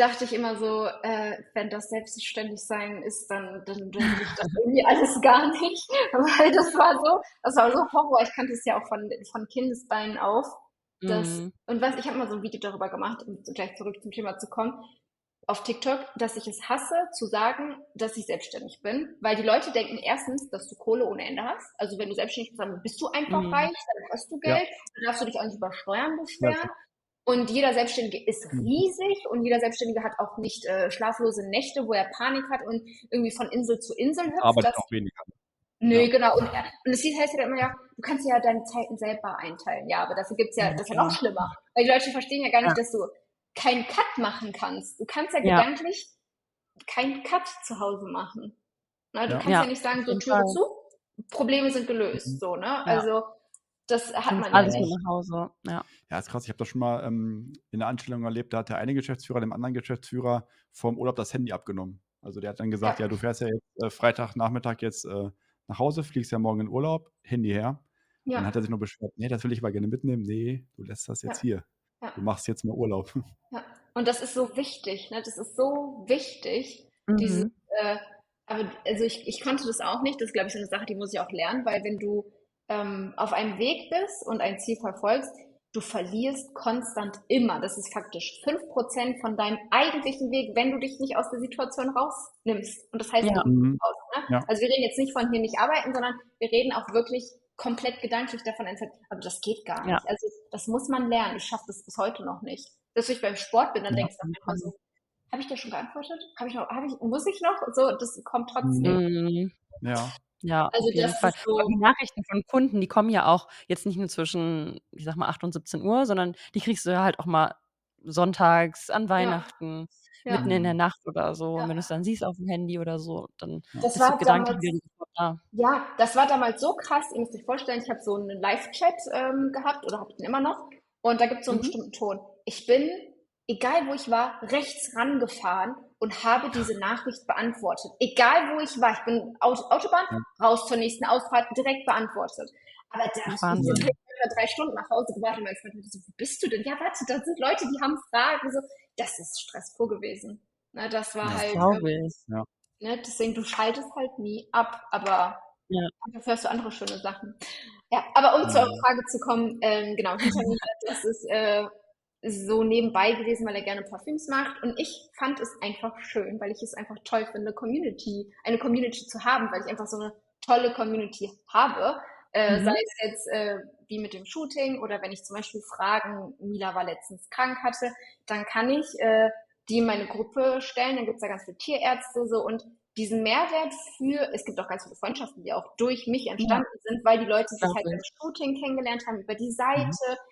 dachte ich immer so, äh, wenn das selbstständig sein ist, dann, dann, dann ich das irgendwie alles gar nicht. Weil das war so, das war so Horror. Ich kannte es ja auch von, von Kindesbeinen auf. Das, mm. Und was, ich habe mal so ein Video darüber gemacht, um gleich zurück zum Thema zu kommen, auf TikTok, dass ich es hasse, zu sagen, dass ich selbstständig bin, weil die Leute denken erstens, dass du Kohle ohne Ende hast. Also wenn du selbstständig bist, dann bist du einfach mm. reich, dann hast du Geld, ja. dann darfst du dich auch nicht über Steuern beschweren. Und jeder Selbstständige ist mhm. riesig und jeder Selbstständige hat auch nicht äh, schlaflose Nächte, wo er Panik hat und irgendwie von Insel zu Insel hüpft. Aber auch weniger. Nö, ja. genau. Und, und es heißt ja immer, ja, du kannst ja deine Zeiten selber einteilen. Ja, aber dafür gibt's ja, das ist ja noch schlimmer. Weil die Leute verstehen ja gar nicht, ja. dass du keinen Cut machen kannst. Du kannst ja, ja. gedanklich keinen Cut zu Hause machen. Na, du kannst ja. nicht sagen, so Tür zu, Probleme sind gelöst. Mhm. So, ne? Also das hat man alles ja nicht. nach Hause. Ja. ja, ist krass. Ich habe das schon mal ähm, in der Anstellung erlebt. Da hat der eine Geschäftsführer dem anderen Geschäftsführer vom Urlaub das Handy abgenommen. Also der hat dann gesagt, ja, ja du fährst ja jetzt äh, Freitagnachmittag jetzt äh, nach Hause, fliegst ja morgen in Urlaub, Handy her. Ja. Dann hat er sich nur beschwert, nee, das will ich aber gerne mitnehmen. Nee, du lässt das jetzt hier. Du machst jetzt mal Urlaub. Ja, und das ist so wichtig. Ne? Das ist so wichtig. Mhm. Dieses, äh, aber also ich, ich konnte das auch nicht. Das ist, glaube ich, so eine Sache, die muss ich auch lernen, weil wenn du ähm, auf einem Weg bist und ein Ziel verfolgst, du verlierst konstant immer. Das ist faktisch fünf Prozent von deinem eigentlichen Weg, wenn du dich nicht aus der Situation rausnimmst. Und das heißt ja. Mhm. raus. Ne? Ja. Also wir reden jetzt nicht von hier nicht arbeiten, sondern wir reden auch wirklich komplett gedanklich davon entfernt. Aber das geht gar nicht. Ja. Also das muss man lernen. Ich schaffe das bis heute noch nicht. Dass ich beim Sport bin, dann ja. denkst du einfach so, habe ich da schon geantwortet? Habe ich noch, habe ich, muss ich noch? So, das kommt trotzdem. Mhm. Ja. Ja, also auf jeden Fall. So die Nachrichten von Kunden, die kommen ja auch jetzt nicht nur zwischen, ich sag mal, 8 und 17 Uhr, sondern die kriegst du ja halt auch mal sonntags, an Weihnachten, ja. mitten in der Nacht oder so. Ja. Und wenn du es dann siehst auf dem Handy oder so, dann das ist war Gedanken da. Ja, das war damals so krass. Ihr müsst euch vorstellen, ich habe so einen Live-Chat ähm, gehabt oder habe den immer noch. Und da gibt es so einen mhm. bestimmten Ton. Ich bin, egal wo ich war, rechts rangefahren und habe diese Nachricht beantwortet. Egal wo ich war, ich bin Autobahn, raus zur nächsten Ausfahrt, direkt beantwortet. Aber da habe ich drei Stunden nach Hause gewartet und mein Freund so, wo bist du denn? Ja, warte, da sind Leute, die haben Fragen. So, das ist stressfroh gewesen. Na, das war das halt. Ähm, ja. ne, deswegen, du schaltest halt nie ab, aber ja. dafür hast du andere schöne Sachen. Ja, aber um ja. zur Frage zu kommen, ähm, genau, das ist äh, so nebenbei gewesen, weil er gerne Parfüms macht. Und ich fand es einfach schön, weil ich es einfach toll finde, Community, eine Community zu haben, weil ich einfach so eine tolle Community habe. Äh, mhm. Sei es jetzt äh, wie mit dem Shooting oder wenn ich zum Beispiel Fragen, Mila war letztens krank hatte, dann kann ich äh, die in meine Gruppe stellen. Dann gibt es da ganz viele Tierärzte so und diesen Mehrwert für, es gibt auch ganz viele Freundschaften, die auch durch mich entstanden ja. sind, weil die Leute sich halt beim Shooting kennengelernt haben über die Seite. Mhm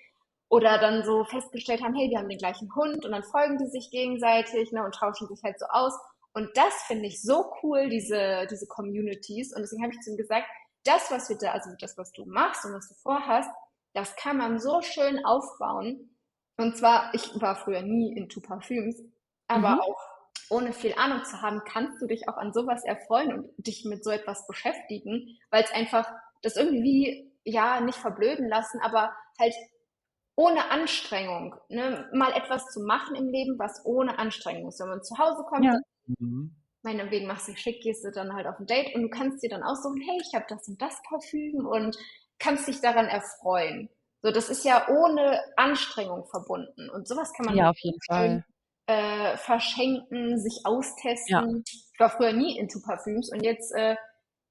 oder dann so festgestellt haben, hey, wir haben den gleichen Hund und dann folgen die sich gegenseitig ne, und tauschen sich halt so aus. Und das finde ich so cool, diese, diese Communities. Und deswegen habe ich zu ihm gesagt, das, was wir da, also das, was du machst und was du vorhast, das kann man so schön aufbauen. Und zwar, ich war früher nie into Parfüms, aber mhm. auch ohne viel Ahnung zu haben, kannst du dich auch an sowas erfreuen und dich mit so etwas beschäftigen, weil es einfach das irgendwie, ja, nicht verblöden lassen, aber halt ohne Anstrengung, ne, mal etwas zu machen im Leben, was ohne Anstrengung ist. Wenn man zu Hause kommt, ja. mhm. meinetwegen machst du schick, gehst du dann halt auf ein Date und du kannst dir dann aussuchen, hey, ich habe das und das Parfüm und kannst dich daran erfreuen. So, das ist ja ohne Anstrengung verbunden und sowas kann man ja auf jeden Fall äh, verschenken, sich austesten. Ja. Ich war früher nie into Parfüms und jetzt äh,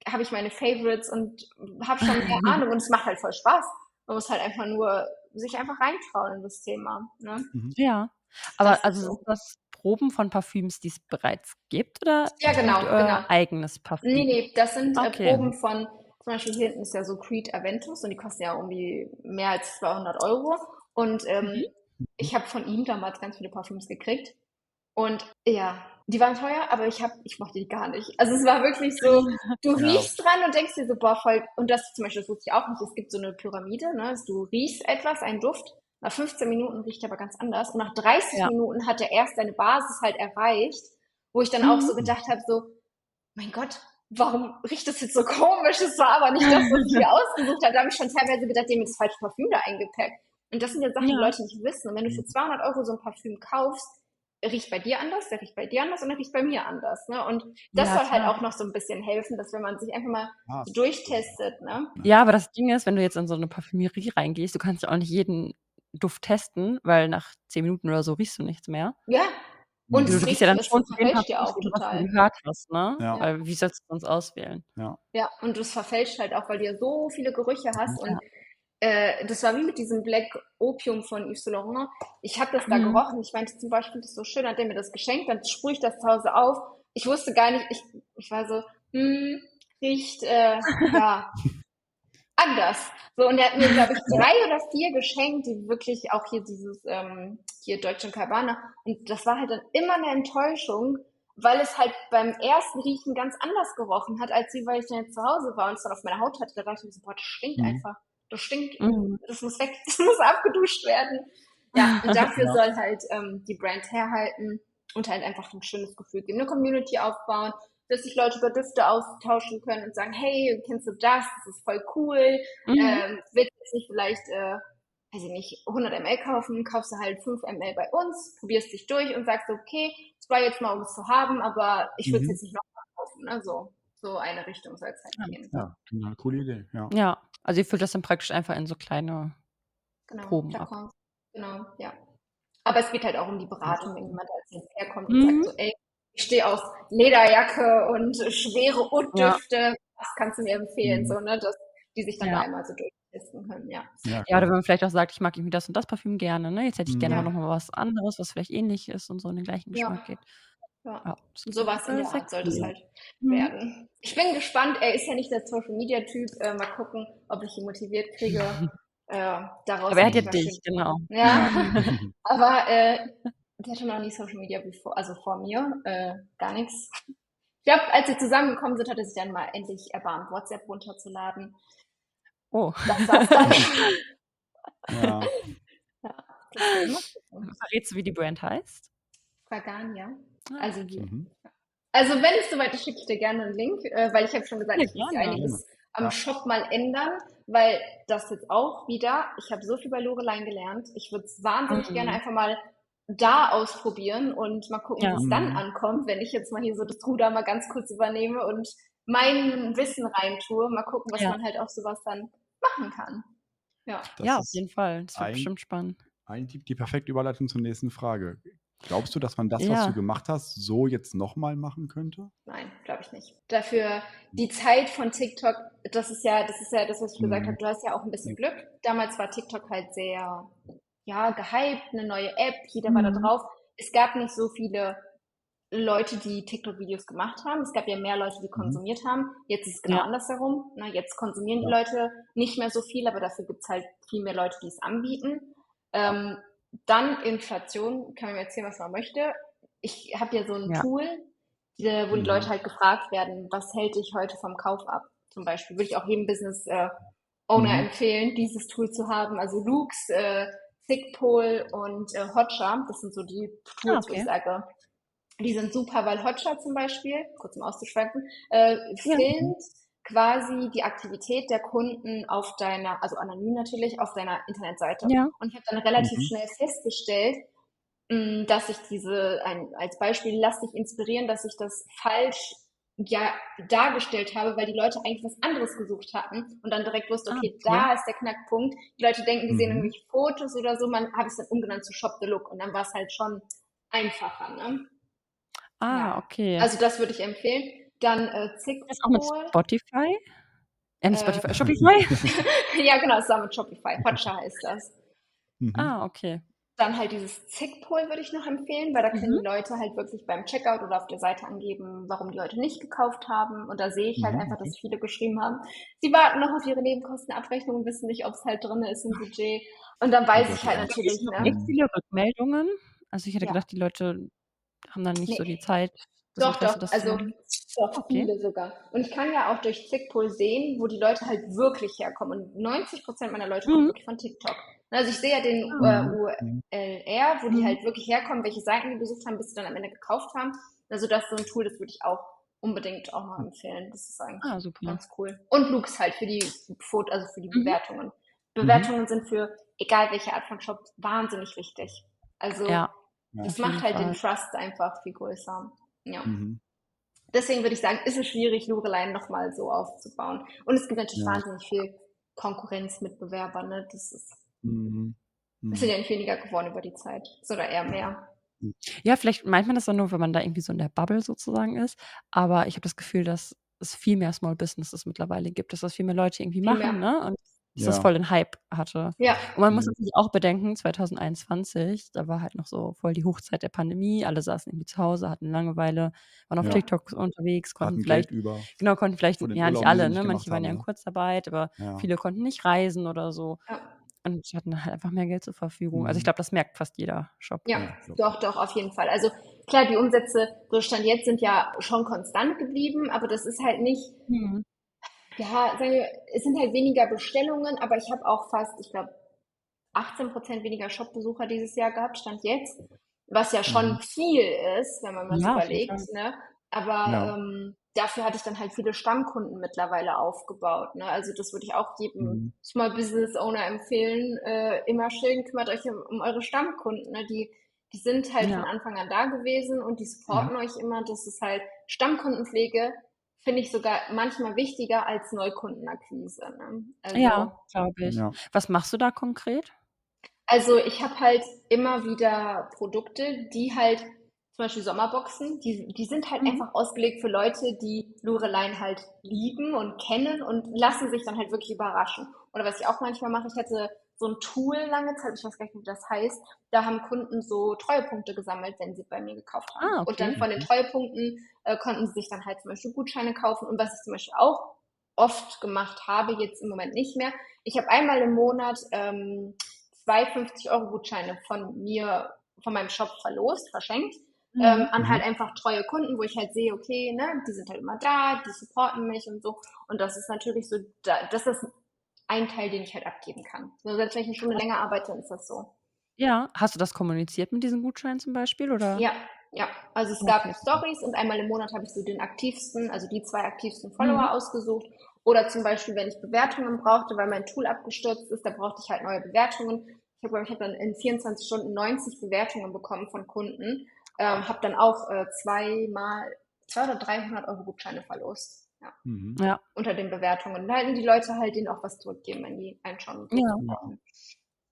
habe ich meine Favorites und habe schon mehr Ahnung und es macht halt voll Spaß. Man muss halt einfach nur sich einfach reintrauen in das Thema. Ne? Mhm. Ja. Aber das also sind das Proben von Parfüms, die es bereits gibt oder ja, genau, genau. eigenes Parfüm? Nee, nee, das sind äh, okay. Proben von, zum Beispiel hier hinten ist ja so Creed Aventus und die kosten ja irgendwie mehr als 200 Euro. Und ähm, mhm. ich habe von ihm damals ganz viele Parfüms gekriegt. Und ja, die waren teuer, aber ich hab, ich mochte die gar nicht. Also es war wirklich so, du riechst dran und denkst dir so, boah, voll, und das zum Beispiel, das wusste ich auch nicht, es gibt so eine Pyramide, ne? Du riechst etwas, einen Duft, nach 15 Minuten riecht er aber ganz anders. Und nach 30 ja. Minuten hat er erst seine Basis halt erreicht, wo ich dann mhm. auch so mhm. gedacht habe, so, mein Gott, warum riecht das jetzt so komisch? Das war aber nicht das, was ich mir ausgesucht habe. Da habe ich schon teilweise gedacht, dem ist das falsche Parfüm da eingepackt. Und das sind ja Sachen, ja. die Leute nicht wissen. Und wenn du für 200 Euro so ein Parfüm kaufst, riecht bei dir anders, der riecht bei dir anders und der riecht bei mir anders. Ne? Und das ja, soll halt auch noch so ein bisschen helfen, dass wenn man sich einfach mal ja. so durchtestet. Ne? Ja, aber das Ding ist, wenn du jetzt in so eine Parfümerie reingehst, du kannst ja auch nicht jeden Duft testen, weil nach zehn Minuten oder so riechst du nichts mehr. Ja. Und du, du riechst ja dann schon zu dem Parfüm, ja auch du total. gehört hast, ne? Ja. Weil wie sollst du uns auswählen? Ja. Ja, und du verfälscht halt auch, weil du ja so viele Gerüche hast ja. und äh, das war wie mit diesem Black Opium von Yves Saint Laurent. Ich habe das da mhm. gerochen. Ich meinte zum Beispiel, das ist so schön, hat der mir das geschenkt, dann sprühe ich das zu Hause auf. Ich wusste gar nicht, ich, ich war so, hm, riecht, äh, ja, anders. So, und er hat mir, glaube ich, drei oder vier geschenkt, die wirklich auch hier dieses, ähm, hier Deutsche Cabana. Und das war halt dann immer eine Enttäuschung, weil es halt beim ersten Riechen ganz anders gerochen hat, als sie, weil ich dann jetzt zu Hause war und es dann auf meiner Haut hatte. Da dachte ich so, boah, das stinkt mhm. einfach. Das stinkt, mhm. das muss weg, das muss abgeduscht werden. Ja, und dafür ja. soll halt ähm, die Brand herhalten und halt einfach ein schönes Gefühl geben, eine Community aufbauen, dass sich Leute über Düfte austauschen können und sagen, hey, kennst du das? Das ist voll cool. Mhm. Ähm, willst du jetzt nicht vielleicht, äh, weiß ich nicht, 100 ml kaufen, kaufst du halt 5 ml bei uns, probierst dich durch und sagst, okay, es war jetzt mal, um es zu haben, aber ich würde es mhm. jetzt nicht nochmal kaufen. Ne? So, so eine Richtung soll es halt ja. gehen. Ja, genau, coole Idee. Ja. ja, also ihr füllt das dann praktisch einfach in so kleine genau, Proben ab. Genau, ja. Aber es geht halt auch um die Beratung, wenn jemand als jetzt herkommt und mhm. sagt so, ey, ich stehe auf Lederjacke und schwere Uddüfte. Ja. Was kannst du mir empfehlen? Mhm. So, ne, dass die sich dann ja. da einmal so durchtesten können, ja. Ja, ja, oder wenn man vielleicht auch sagt, ich mag irgendwie das und das Parfüm gerne, ne? Jetzt hätte ich gerne ja. noch mal was anderes, was vielleicht ähnlich ist und so in den gleichen Geschmack geht. Ja. ja. Sowas in der Art sollte es halt mhm. werden. Ich bin gespannt. Er ist ja nicht der Social Media Typ. Äh, mal gucken, ob ich ihn motiviert kriege. äh, daraus aber er hat ja dich, genau. Ja. aber äh, die hatte noch nie Social Media bevor, also vor mir, äh, gar nichts. Ich glaube, als sie zusammengekommen sind, hat er sich dann mal endlich erbarmt, WhatsApp runterzuladen. Oh. Das war's dann. ja. ja Verrätst du, wie die Brand heißt? Fragania. Ah, also, die, mhm. also wenn es soweit ist, schicke ich dir gerne einen Link, äh, weil ich habe schon gesagt, ja, ich muss einiges am ja. Shop mal ändern, weil das jetzt auch wieder, ich habe so viel bei Lorelein gelernt. Ich würde es wahnsinnig mhm. gerne einfach mal da ausprobieren und mal gucken, ja. wie es dann mhm. ankommt, wenn ich jetzt mal hier so das Ruder mal ganz kurz übernehme und mein Wissen reintue. Mal gucken, was ja. man halt auch sowas dann machen kann. Ja, ja auf jeden Fall. Das wird bestimmt spannend. Eigentlich die perfekte Überleitung zur nächsten Frage. Glaubst du, dass man das, ja. was du gemacht hast, so jetzt nochmal machen könnte? Nein, glaube ich nicht. Dafür die Zeit von TikTok, das ist ja, das ist ja das, was ich gesagt mhm. habe, du hast ja auch ein bisschen Glück. Damals war TikTok halt sehr ja, gehypt, eine neue App, jeder war da mhm. drauf. Es gab nicht so viele Leute, die TikTok-Videos gemacht haben. Es gab ja mehr Leute, die mhm. konsumiert mhm. haben. Jetzt ist es genau ja. andersherum. Na, jetzt konsumieren ja. die Leute nicht mehr so viel, aber dafür gibt es halt viel mehr Leute, die es anbieten. Ähm, dann Inflation, kann man mir erzählen, was man möchte. Ich habe ja so ein ja. Tool, wo die Leute mhm. halt gefragt werden, was hält dich heute vom Kauf ab? Zum Beispiel würde ich auch jedem Business äh, Owner mhm. empfehlen, dieses Tool zu haben. Also Lux, äh, Sigpol und äh, Hotjar, das sind so die Tools, ah, okay. wo ich sage, die sind super, weil Hotjar zum Beispiel, kurz um auszuschwenken, äh, filmt ja. Quasi die Aktivität der Kunden auf deiner, also anonym natürlich, auf deiner Internetseite. Ja. Und ich habe dann relativ mhm. schnell festgestellt, mm, dass ich diese, ein, als Beispiel, lass dich inspirieren, dass ich das falsch ja dargestellt habe, weil die Leute eigentlich was anderes gesucht hatten und dann direkt wusste, okay, ah, da ja. ist der Knackpunkt. Die Leute denken, die mhm. sehen irgendwelche Fotos oder so, man habe es dann umgenannt zu Shop the Look und dann war es halt schon einfacher. Ne? Ah, ja. okay. Also das würde ich empfehlen. Dann äh, Zick Ist auch mit Spotify? Ähm, Spotify, äh, Shopify? ja, genau, zusammen mit Shopify. Hotjar heißt das. Mhm. Ah, okay. Dann halt dieses Zickpol würde ich noch empfehlen, weil da können mhm. die Leute halt wirklich beim Checkout oder auf der Seite angeben, warum die heute nicht gekauft haben. Und da sehe ich halt mhm. einfach, dass viele geschrieben haben, sie warten noch auf ihre Nebenkostenabrechnung und wissen nicht, ob es halt drin ist im Budget. Und dann weiß ich halt natürlich. Ne? Echt viele Rückmeldungen. Also ich hätte ja. gedacht, die Leute haben dann nicht nee. so die Zeit. Doch, doch, also doch, okay. viele sogar. Und ich kann ja auch durch Zickpol sehen, wo die Leute halt wirklich herkommen. Und 90 Prozent meiner Leute mhm. kommen wirklich von TikTok. Also ich sehe ja den äh, mhm. ULR, wo die mhm. halt wirklich herkommen, welche Seiten die besucht haben, bis sie dann am Ende gekauft haben. Also das ist so ein Tool, das würde ich auch unbedingt auch mal empfehlen. Das ist eigentlich ah, ganz cool. Und Lux halt für die Foto, also für die mhm. Bewertungen. Bewertungen mhm. sind für egal welche Art von Shop wahnsinnig wichtig. Also ja, das macht halt Fall. den Trust einfach viel größer. Ja. Mhm. Deswegen würde ich sagen, ist es schwierig, Lorelein nochmal so aufzubauen. Und es gibt natürlich ja. wahnsinnig viel Konkurrenz mit Bewerbern. Ne? Das ist Mhm. Es sind ja nicht weniger geworden über die Zeit, sondern eher mehr. Ja, vielleicht meint man das dann nur, wenn man da irgendwie so in der Bubble sozusagen ist. Aber ich habe das Gefühl, dass es viel mehr Small Businesses mittlerweile gibt, dass das viel mehr Leute irgendwie machen, ne? Und dass ja. das voll den Hype hatte. Ja. Und man muss natürlich auch bedenken, 2021, da war halt noch so voll die Hochzeit der Pandemie, alle saßen irgendwie zu Hause, hatten Langeweile, waren auf ja. TikTok unterwegs, konnten hatten vielleicht, genau, konnten vielleicht, ja nicht alle, ne? Manche waren ja in Kurzarbeit, aber ja. viele konnten nicht reisen oder so. Ja. Und sie hatten halt einfach mehr Geld zur Verfügung. Also ich mhm. glaube, das merkt fast jeder Shop. Ja, ja doch, doch, auf jeden Fall. Also klar, die Umsätze, so Stand jetzt, sind ja schon konstant geblieben, aber das ist halt nicht, mhm. Ja, sagen wir, es sind halt weniger Bestellungen, aber ich habe auch fast, ich glaube, 18 Prozent weniger Shop-Besucher dieses Jahr gehabt, Stand jetzt, was ja schon mhm. viel ist, wenn man mal ja, überlegt. Ne? Aber ja. ähm, dafür hatte ich dann halt viele Stammkunden mittlerweile aufgebaut. Ne? Also das würde ich auch jedem mhm. Small Business Owner empfehlen. Äh, immer schön kümmert euch um, um eure Stammkunden. Ne? Die, die sind halt ja. von Anfang an da gewesen und die supporten euch immer. Das ist halt Stammkundenpflege, finde ich sogar manchmal wichtiger als Neukundenakquise. Ne? Also, ja, glaube ich. Ja. Was machst du da konkret? Also ich habe halt immer wieder Produkte, die halt zum Beispiel Sommerboxen, die, die sind halt mhm. einfach ausgelegt für Leute, die Lorelein halt lieben und kennen und lassen sich dann halt wirklich überraschen. Oder was ich auch manchmal mache, ich hatte so ein Tool lange Zeit, ich weiß gar nicht, wie das heißt, da haben Kunden so Treuepunkte gesammelt, wenn sie bei mir gekauft haben. Ah, okay. Und dann von den Treuepunkten äh, konnten sie sich dann halt zum Beispiel Gutscheine kaufen. Und was ich zum Beispiel auch oft gemacht habe, jetzt im Moment nicht mehr, ich habe einmal im Monat ähm, zwei 50-Euro-Gutscheine von mir, von meinem Shop verlost, verschenkt mhm. ähm, an halt einfach treue Kunden, wo ich halt sehe, okay, ne, die sind halt immer da, die supporten mich und so. Und das ist natürlich so, das ist ein Teil, den ich halt abgeben kann. So, selbst wenn ich eine Stunde länger arbeite, ist das so. Ja, hast du das kommuniziert mit diesen Gutscheinen zum Beispiel? Oder? Ja, ja. Also es gab okay. Stories und einmal im Monat habe ich so den aktivsten, also die zwei aktivsten Follower mhm. ausgesucht. Oder zum Beispiel, wenn ich Bewertungen brauchte, weil mein Tool abgestürzt ist, da brauchte ich halt neue Bewertungen. Ich habe, ich habe dann in 24 Stunden 90 Bewertungen bekommen von Kunden. Ähm, habe dann auch äh, zweimal, zwei oder 300 Euro Gutscheine verlost. Ja. Mhm. ja. Unter den Bewertungen. Da halten die Leute halt denen auch was zurückgeben, wenn die einschauen. Ja.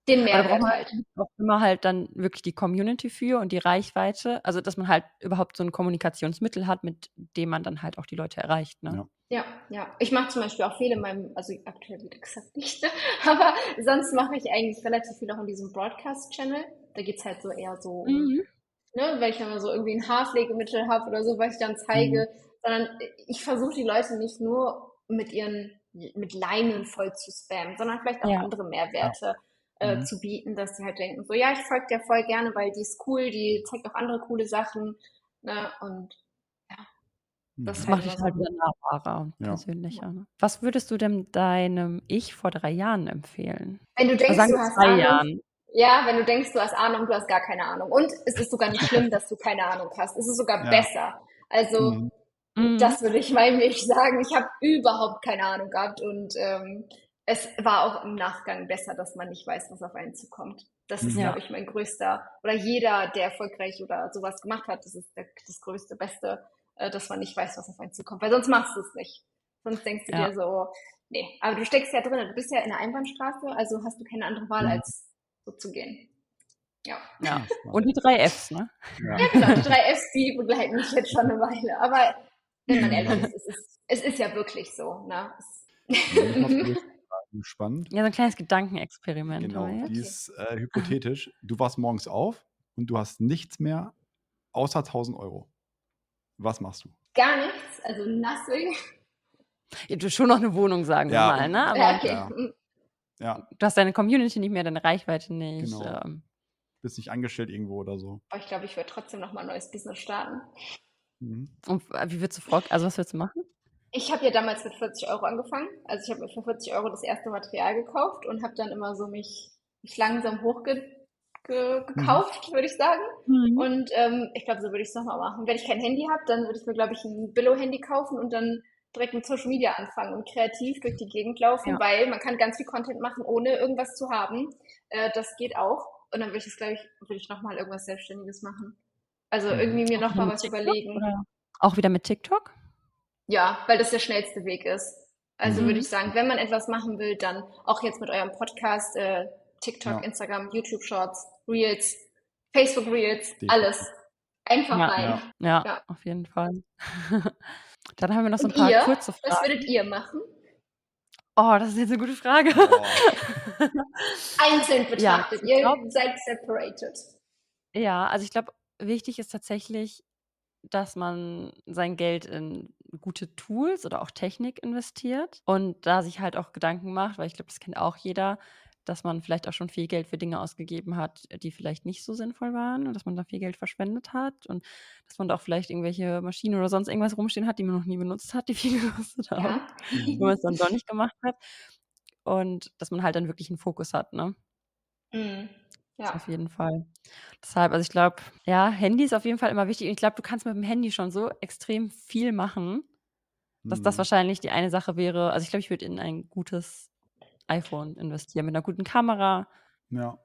Den Mehrwert halt. Auch immer halt dann wirklich die Community für und die Reichweite. Also, dass man halt überhaupt so ein Kommunikationsmittel hat, mit dem man dann halt auch die Leute erreicht. Ne? Ja. Ja, ja. Ich mache zum Beispiel auch viel in meinem, also aktuell wie gesagt nicht, aber sonst mache ich eigentlich relativ viel auch in diesem Broadcast-Channel. Da geht es halt so eher so mhm ne, weil ich dann mal so irgendwie ein Haarpflegemittel habe oder so, was ich dann zeige, mhm. Sondern ich versuche die Leute nicht nur mit ihren mit Leinen voll zu spammen, sondern vielleicht auch ja. andere Mehrwerte ja. äh, mhm. zu bieten, dass sie halt denken, so ja, ich folge dir voll gerne, weil die ist cool, die zeigt auch andere coole Sachen, ne, und ja. Mhm. Das macht dich halt wieder nahbarer und ja. persönlicher. Ne? Was würdest du denn deinem Ich vor drei Jahren empfehlen? Wenn du denkst, du hast zwei Jahren. Ja, wenn du denkst, du hast Ahnung, du hast gar keine Ahnung. Und es ist sogar nicht schlimm, dass du keine Ahnung hast. Es ist sogar ja. besser. Also, mhm. Mhm. das würde ich meinem Ich sagen. Ich habe überhaupt keine Ahnung gehabt und ähm, es war auch im Nachgang besser, dass man nicht weiß, was auf einen zukommt. Das ist, ja. glaube ich, mein größter, oder jeder, der erfolgreich oder sowas gemacht hat, das ist der, das größte, beste, äh, dass man nicht weiß, was auf einen zukommt. Weil sonst machst du es nicht. Sonst denkst du ja. dir so, nee. Aber du steckst ja drin, du bist ja in der Einbahnstraße, also hast du keine andere Wahl, mhm. als so zu gehen. Ja. ja. Und die drei Fs, ne? Ja. ja, genau. Die drei Fs, die begleiten mich jetzt schon eine Weile. Aber wenn man ehrlich ist, es ist, es ist ja wirklich so. Ne? Es, Spannend. Ja, so ein kleines Gedankenexperiment. Genau, die ist äh, hypothetisch. Du wachst morgens auf und du hast nichts mehr außer 1000 Euro. Was machst du? Gar nichts, also nothing. Ja, du schon noch eine Wohnung, sagen ja. wir mal, ne? Aber ja, okay. ja. Mm. ja. Du hast deine Community nicht mehr, deine Reichweite nicht. Genau. Ähm. Bist nicht angestellt irgendwo oder so. Aber ich glaube, ich würde trotzdem noch mal ein neues Business starten. Mhm. Und wie würdest du vor, also was würdest du machen? Ich habe ja damals mit 40 Euro angefangen. Also ich habe mir für 40 Euro das erste Material gekauft und habe dann immer so mich, mich langsam hochge ge gekauft, mhm. würde ich sagen. Mhm. Und ähm, ich glaube, so würde ich es nochmal machen. Wenn ich kein Handy habe, dann würde ich mir, glaube ich, ein Billo-Handy kaufen und dann direkt mit Social Media anfangen und kreativ durch die Gegend laufen, ja. weil man kann ganz viel Content machen, ohne irgendwas zu haben. Äh, das geht auch. Und dann würde ich es, glaube ich, würde ich nochmal irgendwas Selbstständiges machen. Also mhm. irgendwie mir nochmal was TikTok, überlegen. Oder? Auch wieder mit TikTok? Ja, weil das der schnellste Weg ist. Also mhm. würde ich sagen, wenn man etwas machen will, dann auch jetzt mit eurem Podcast, äh, TikTok, ja. Instagram, YouTube Shorts, Reels, Facebook Reels, Definitiv. alles. Einfach ja, rein. Ja. ja, auf jeden Fall. Dann haben wir noch so ein paar ihr? kurze Fragen. Was würdet ihr machen? Oh, das ist jetzt eine gute Frage. Oh. Einzeln betrachtet. Ihr glaub, seid separated. Ja, also ich glaube, wichtig ist tatsächlich, dass man sein Geld in gute Tools oder auch Technik investiert und da sich halt auch Gedanken macht, weil ich glaube, das kennt auch jeder, dass man vielleicht auch schon viel Geld für Dinge ausgegeben hat, die vielleicht nicht so sinnvoll waren und dass man da viel Geld verschwendet hat und dass man da auch vielleicht irgendwelche Maschinen oder sonst irgendwas rumstehen hat, die man noch nie benutzt hat, die viel gekostet haben, ja. wenn man es dann doch nicht gemacht hat. Und dass man halt dann wirklich einen Fokus hat, ne? Mhm. Ja. auf jeden Fall. Deshalb, also ich glaube, ja, Handy ist auf jeden Fall immer wichtig. ich glaube, du kannst mit dem Handy schon so extrem viel machen, dass das mhm. wahrscheinlich die eine Sache wäre. Also ich glaube, ich würde in ein gutes iPhone investieren mit einer guten Kamera. Ja.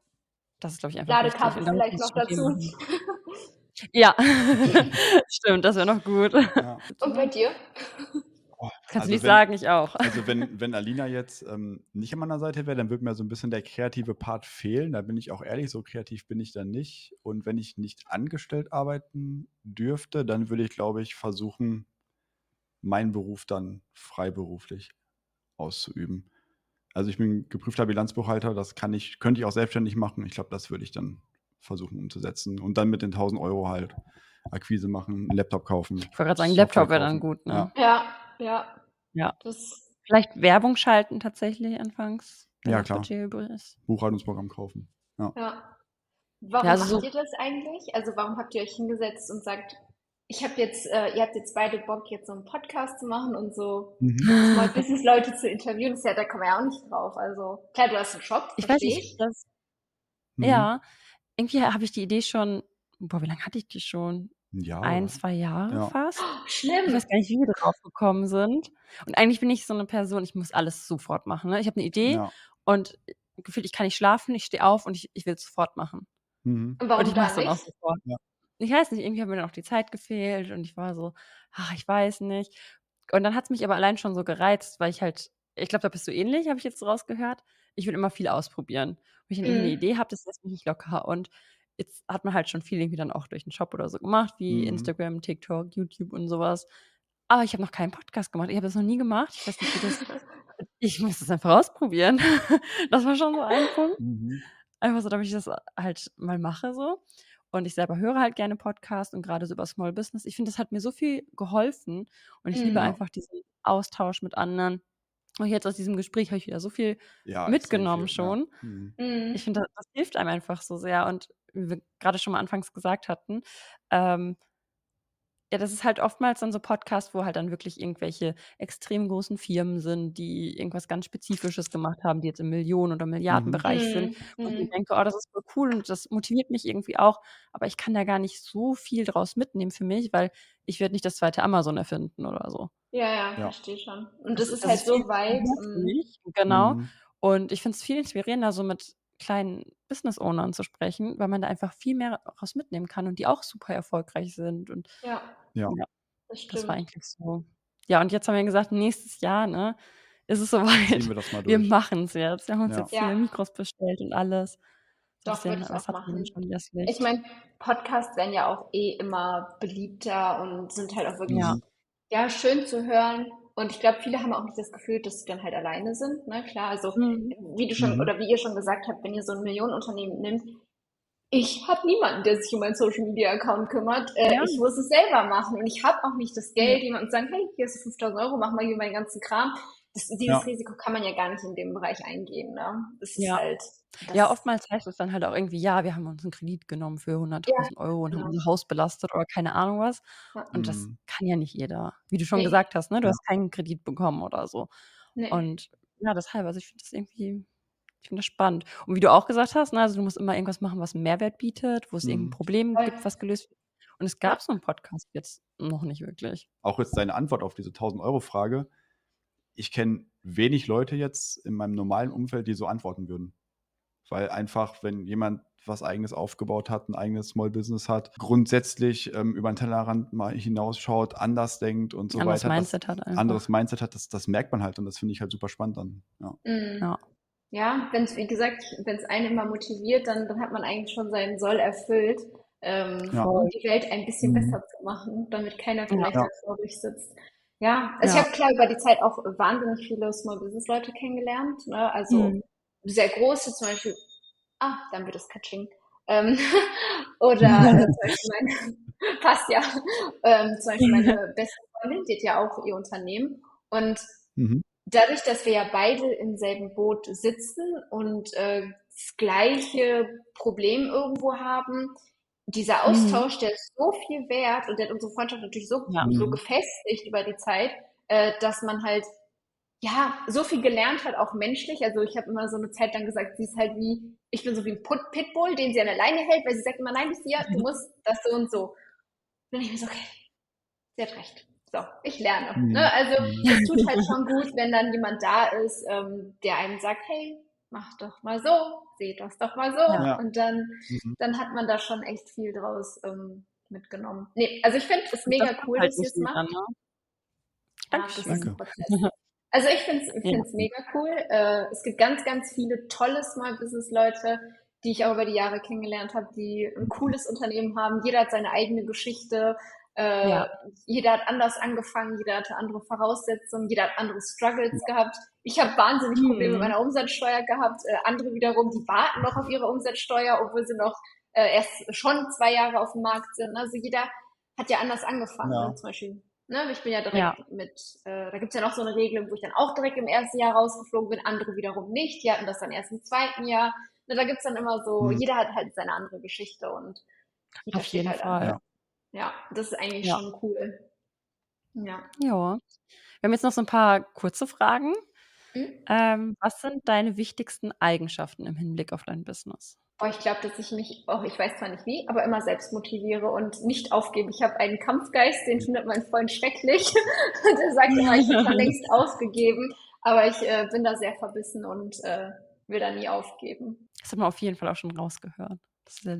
Das ist, glaube ich, einfach Ladekabel vielleicht noch dazu. ja, stimmt, das wäre noch gut. Ja. Und bei dir? Oh, Kannst also du nicht wenn, sagen, ich auch. Also wenn, wenn Alina jetzt ähm, nicht an meiner Seite wäre, dann würde mir so ein bisschen der kreative Part fehlen. Da bin ich auch ehrlich, so kreativ bin ich dann nicht. Und wenn ich nicht angestellt arbeiten dürfte, dann würde ich, glaube ich, versuchen, meinen Beruf dann freiberuflich auszuüben. Also ich bin geprüfter Bilanzbuchhalter, das kann ich, könnte ich auch selbstständig machen. Ich glaube, das würde ich dann versuchen umzusetzen. Und dann mit den 1000 Euro halt Akquise machen, einen Laptop kaufen. Ich wollte gerade sagen, Laptop wäre dann gut, ne? Ja, ja. Ja. Das Vielleicht Werbung schalten tatsächlich anfangs. Ja, klar. Buchhaltungsprogramm kaufen. Ja. ja. Warum ja, also macht ihr das eigentlich? Also warum habt ihr euch hingesetzt und sagt, ich habe jetzt, äh, ihr habt jetzt beide Bock, jetzt so einen Podcast zu machen und so mhm. Small Business Leute zu interviewen. Das ja, da kommen wir ja auch nicht drauf. Also klar, du hast einen Shop, ich weiß nicht, das, mhm. ja, irgendwie habe ich die Idee schon, boah, wie lange hatte ich die schon? Ja, Ein, zwei Jahre ja. fast. Oh, schlimm. Ich weiß gar nicht, wie wir drauf gekommen sind. Und eigentlich bin ich so eine Person, ich muss alles sofort machen. Ne? Ich habe eine Idee ja. und gefühlt, ich kann nicht schlafen, ich stehe auf und ich, ich will es sofort machen. Mhm. Und warum und ich mache es dann auch sofort. Ja ich weiß nicht, irgendwie hat mir dann auch die Zeit gefehlt und ich war so, ach, ich weiß nicht. Und dann hat es mich aber allein schon so gereizt, weil ich halt, ich glaube, da bist du ähnlich, habe ich jetzt rausgehört. Ich will immer viel ausprobieren. Wenn ich irgendwie eine mhm. Idee habe, das lässt mich nicht locker. Und jetzt hat man halt schon viel irgendwie dann auch durch den Shop oder so gemacht, wie Mhm. Instagram, TikTok, YouTube und sowas. Aber ich habe noch keinen Podcast gemacht. Ich habe das noch nie gemacht. Ich weiß nicht, wie das. ich muss das einfach ausprobieren. das war schon so ein Punkt. Mhm. Einfach so, damit ich das halt mal mache so. Und ich selber höre halt gerne Podcasts und gerade so über Small Business. Ich finde, das hat mir so viel geholfen und ich mhm. liebe einfach diesen Austausch mit anderen. Und jetzt aus diesem Gespräch habe ich wieder so viel ja, mitgenommen viel, schon. Ja. Mhm. mhm. Ich finde, das, das, hilft einem einfach so sehr. Und wie wir gerade schon mal anfangs gesagt hatten, ähm, ja, das ist halt oftmals dann so Podcasts, wo halt dann wirklich irgendwelche extrem großen Firmen sind, die irgendwas ganz Spezifisches gemacht haben, die jetzt im Millionen- oder Milliardenbereich mhm. sind. Und ich mhm. denke, oh, das ist voll cool und das motiviert mich irgendwie auch. Aber ich kann da gar nicht so viel draus mitnehmen für mich, weil ich werde nicht das zweite Amazon erfinden oder so. Ja, ja, ja. verstehe schon. Und das, das ist das halt ist so weit. Mhm. Genau. Mhm. Und ich finde es viel inspirierender, so mit kleinen Business Ownern zu sprechen, weil man da einfach viel mehr raus mitnehmen kann und die auch super erfolgreich sind. Und ja, ja. ja das, das, war eigentlich so. Ja, und jetzt haben wir gesagt, nächstes Jahr, ne, ist es soweit. Wir, wir machen es jetzt. Wir haben uns ja. jetzt viele Mikros bestellt und alles. Doch, würde ich auch machen. Ich meine, Podcasts werden ja auch eh immer beliebter und sind halt auch wirklich ja. ja schön zu hören Und ich glaube, viele haben auch nicht das Gefühl, dass sie dann halt alleine sind. Ne? Klar, also mhm. wie du schon mhm. oder wie ihr schon gesagt habt, wenn ihr so ein Millionenunternehmen nimmt, ich habe niemanden, der sich um meinen Social Media Account kümmert. Äh, ja. Ich muss es selber machen und ich habe auch nicht das Geld, jemandem zu sagen, hey, hier ist 5000 Euro, mach mal hier meinen ganzen Kram. Das, dieses ja. Risiko kann man ja gar nicht in dem Bereich eingehen. Ne? Das ist ja. halt. Ja, oftmals heißt es dann halt auch irgendwie, ja, wir haben uns einen Kredit genommen für 100.000 ja, Euro und genau. haben unser Haus belastet oder keine Ahnung was. Und das mhm. kann ja nicht jeder. Wie du schon nee. gesagt hast, ne? Du hast keinen Kredit bekommen oder so. Nee. Und ja, deshalb, also ich finde das irgendwie ich finde das spannend. Und wie du auch gesagt hast, ne, also du musst immer irgendwas machen, was einen Mehrwert bietet, wo es mhm. irgendein Problem gibt, was gelöst wird. Und es gab so einen Podcast jetzt noch nicht wirklich. Auch jetzt deine Antwort auf diese 1000-Euro-Frage. Ich kenne wenig Leute jetzt in meinem normalen Umfeld, die so antworten würden. Weil einfach, wenn jemand was eigenes aufgebaut hat, ein eigenes Small Business hat, grundsätzlich ähm, über den Tellerrand mal hinausschaut, anders denkt und so anderes weiter. Mindset das, hat einfach. Anderes Mindset hat, das, das merkt man halt und das finde ich halt super spannend dann. Ja. Mhm. ja ja, wenn es, wie gesagt, wenn es einen immer motiviert, dann, dann hat man eigentlich schon seinen Soll erfüllt, ähm, ja. die Welt ein bisschen mhm. besser zu machen, damit keiner vielleicht ja. traurig sitzt. Ja, also ja. ich habe klar über die Zeit auch wahnsinnig viele Small Business Leute kennengelernt. Ne? Also mhm. Sehr große zum Beispiel, ah, dann wird es Catching. Ähm, oder äh, zum Beispiel meine, passt ja, ähm, zum Beispiel meine beste Freundin, die hat ja auch ihr Unternehmen. Und mhm dadurch, dass wir ja beide im selben Boot sitzen und äh, das gleiche Problem irgendwo haben, dieser mhm. Austausch, mhm. der ist so viel wert und der hat unsere Freundschaft natürlich so, ja. so mhm. gefestigt über die Zeit, äh, dass man halt ja so viel gelernt hat, auch menschlich. Also ich habe immer so eine Zeit lang gesagt, sie ist halt wie, ich bin so wie ein Put Pitbull, den sie an der Leine hält, weil sie sagt immer, nein, Lucia, du musst das so und so. Und dann ich mir so, okay, sie hat recht so, ich lerne. Mhm. Ne? Also mhm. es tut halt schon gut, wenn dann jemand da ist, ähm, der einem sagt, hey, mach doch mal so, seht das doch mal so. Ja. Und dann, mhm. dann hat man da schon echt viel draus ähm, mitgenommen. Nee, also ich finde es mega cool, halt dass ihr es macht. Ne? Danke. Also ich finde es ja. mega cool. Äh, es gibt ganz, ganz viele tolle Small Business Leute, die ich auch über die Jahre kennengelernt habe, die ein cooles Unternehmen haben. Jeder hat seine eigene Geschichte. Äh, ja. Jeder hat anders angefangen, jeder hatte andere Voraussetzungen, jeder hat andere Struggles ja. gehabt. Ich habe wahnsinnig Probleme mhm. mit meiner Umsatzsteuer gehabt. Äh, andere wiederum, die warten noch auf ihre Umsatzsteuer, obwohl sie noch äh, erst schon zwei Jahre auf dem Markt sind. Also jeder hat ja anders angefangen. Ja. Ne? Zum Beispiel, ne? ich bin ja direkt ja. mit, äh, da gibt's ja noch so eine Regelung, wo ich dann auch direkt im ersten Jahr rausgeflogen bin, andere wiederum nicht. Die hatten das dann erst im zweiten Jahr. Ne, da gibt's dann immer so, mhm. jeder hat halt seine andere Geschichte und auf jeden halt Fall. Ja. Ja, das ist eigentlich ja. schon cool. Ja. Ja. Wir haben jetzt noch so ein paar kurze Fragen. Mhm. Ähm, was sind deine wichtigsten Eigenschaften im Hinblick auf dein Business? Oh, ich glaube, dass ich mich, oh, ich weiß zwar nicht wie, aber immer selbst motiviere und nicht aufgebe. Ich habe einen Kampfgeist, den findet mein Freund schrecklich. Der sagt immer, ich habe längst aufgegeben, aber ich äh, bin da sehr verbissen und äh, will da nie aufgeben. Das hat man auf jeden Fall auch schon rausgehört du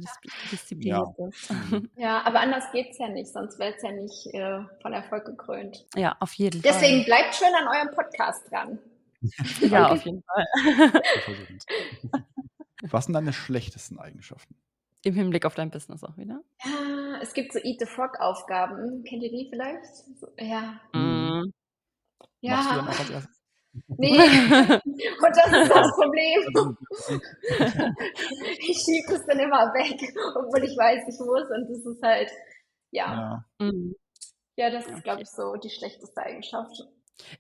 diszipliniert ja. bist. Ja, aber anders geht es ja nicht, sonst wäre es ja nicht äh, von Erfolg gekrönt. Ja, auf jeden Fall. Deswegen bleibt schön an eurem Podcast dran. ja, auf jeden Fall. Was sind deine schlechtesten Eigenschaften? Im Hinblick auf dein Business auch wieder? Ja, es gibt so Eat the Frog Aufgaben. Kennt ihr die vielleicht? So, ja. Mm. Ja. Machst du dann auch als erstes? Nee, und das ist das Problem. ich schiebe es dann immer weg, obwohl ich weiß, ich muss und das ist halt, ja. Ja, mhm. ja das ist, glaube ich, so die schlechteste Eigenschaft.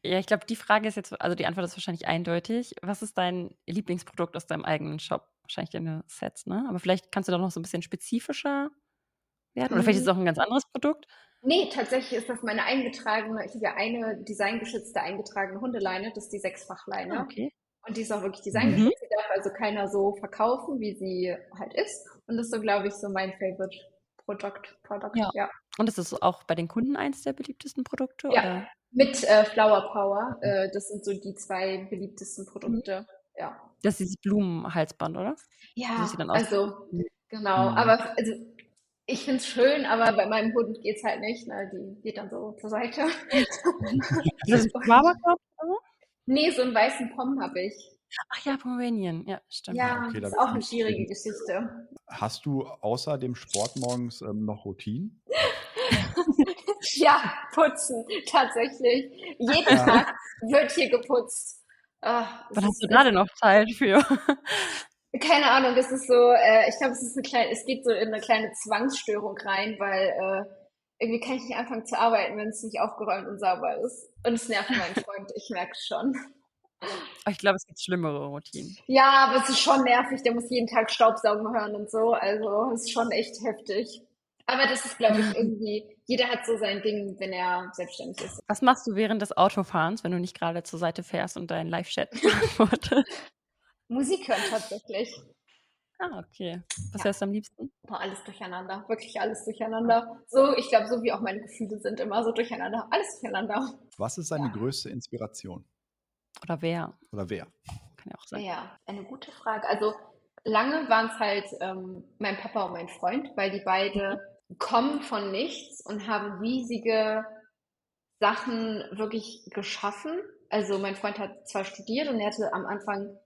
Ja, ich glaube, die Frage ist jetzt, also die Antwort ist wahrscheinlich eindeutig. Was ist dein Lieblingsprodukt aus deinem eigenen Shop? Wahrscheinlich deine Sets, ne? Aber vielleicht kannst du doch noch so ein bisschen spezifischer werden. Oder vielleicht ist es mhm. auch ein ganz anderes Produkt. Nee, tatsächlich ist das meine eingetragene, ich habe ja eine designgeschützte eingetragene Hundeleine, das ist die Sechsfachleine. Ah, okay. Und die ist auch wirklich designgeschützt, mhm. die darf also keiner so verkaufen, wie sie halt ist. Und das ist so, glaube ich, so mein Favorite Produkt. Product, ja. ja. Und ist das auch bei den Kunden eins der beliebtesten Produkte? Ja, oder? Mit äh, Flower Power. Äh, das sind so die zwei beliebtesten Produkte. Mhm. Ja. Das ist dieses Blumenhalsband, oder? Ja, also genau. Mhm. Aber also, ich finde es schön, aber bei meinem Hund geht es halt nicht. Ne? Die geht dann so zur Seite. das ist Barberkopf oder? Nee, so einen weißen Pom habe ich. Ach ja, Pomeranian. Ja, stimmt. Ja, okay, das ist auch eine schwierige Geschichte. Hast du außer dem Sport morgens ähm, noch Routinen? ja, putzen, tatsächlich. Jeden ja. Tag wird hier geputzt. Ach, Was hast du gerade noch Zeit für? Keine Ahnung, das ist so, äh, ich glaube, es ist eine kleine, es geht so in eine kleine Zwangsstörung rein, weil äh, irgendwie kann ich nicht anfangen zu arbeiten, wenn es nicht aufgeräumt und sauber ist. Und es nervt meinen Freund, ich merke es schon. Ich glaube, es gibt schlimmere Routinen. Ja, aber es ist schon nervig. Der muss jeden Tag Staubsaugen hören und so. Also es ist schon echt heftig. Aber das ist, glaube ich, irgendwie, jeder hat so sein Ding, wenn er selbstständig ist. Was machst du während des Autofahrens, wenn du nicht gerade zur Seite fährst und deinen Live-Chat beantwortest? Musik hören tatsächlich. Ah, okay. Was ja. hörst du am liebsten? Boah, alles durcheinander. Wirklich alles durcheinander. So, ich glaube, so wie auch meine Gefühle sind immer so durcheinander. Alles durcheinander. Was ist deine ja. größte Inspiration? Oder wer? Oder wer? Kann ja auch sein. Ja, eine gute Frage. Also lange waren es halt ähm, mein Papa und mein Freund, weil die beide mhm. Kommen von nichts und haben riesige Sachen wirklich geschaffen. Also mein Freund hat zwar studiert und er hatte am Anfang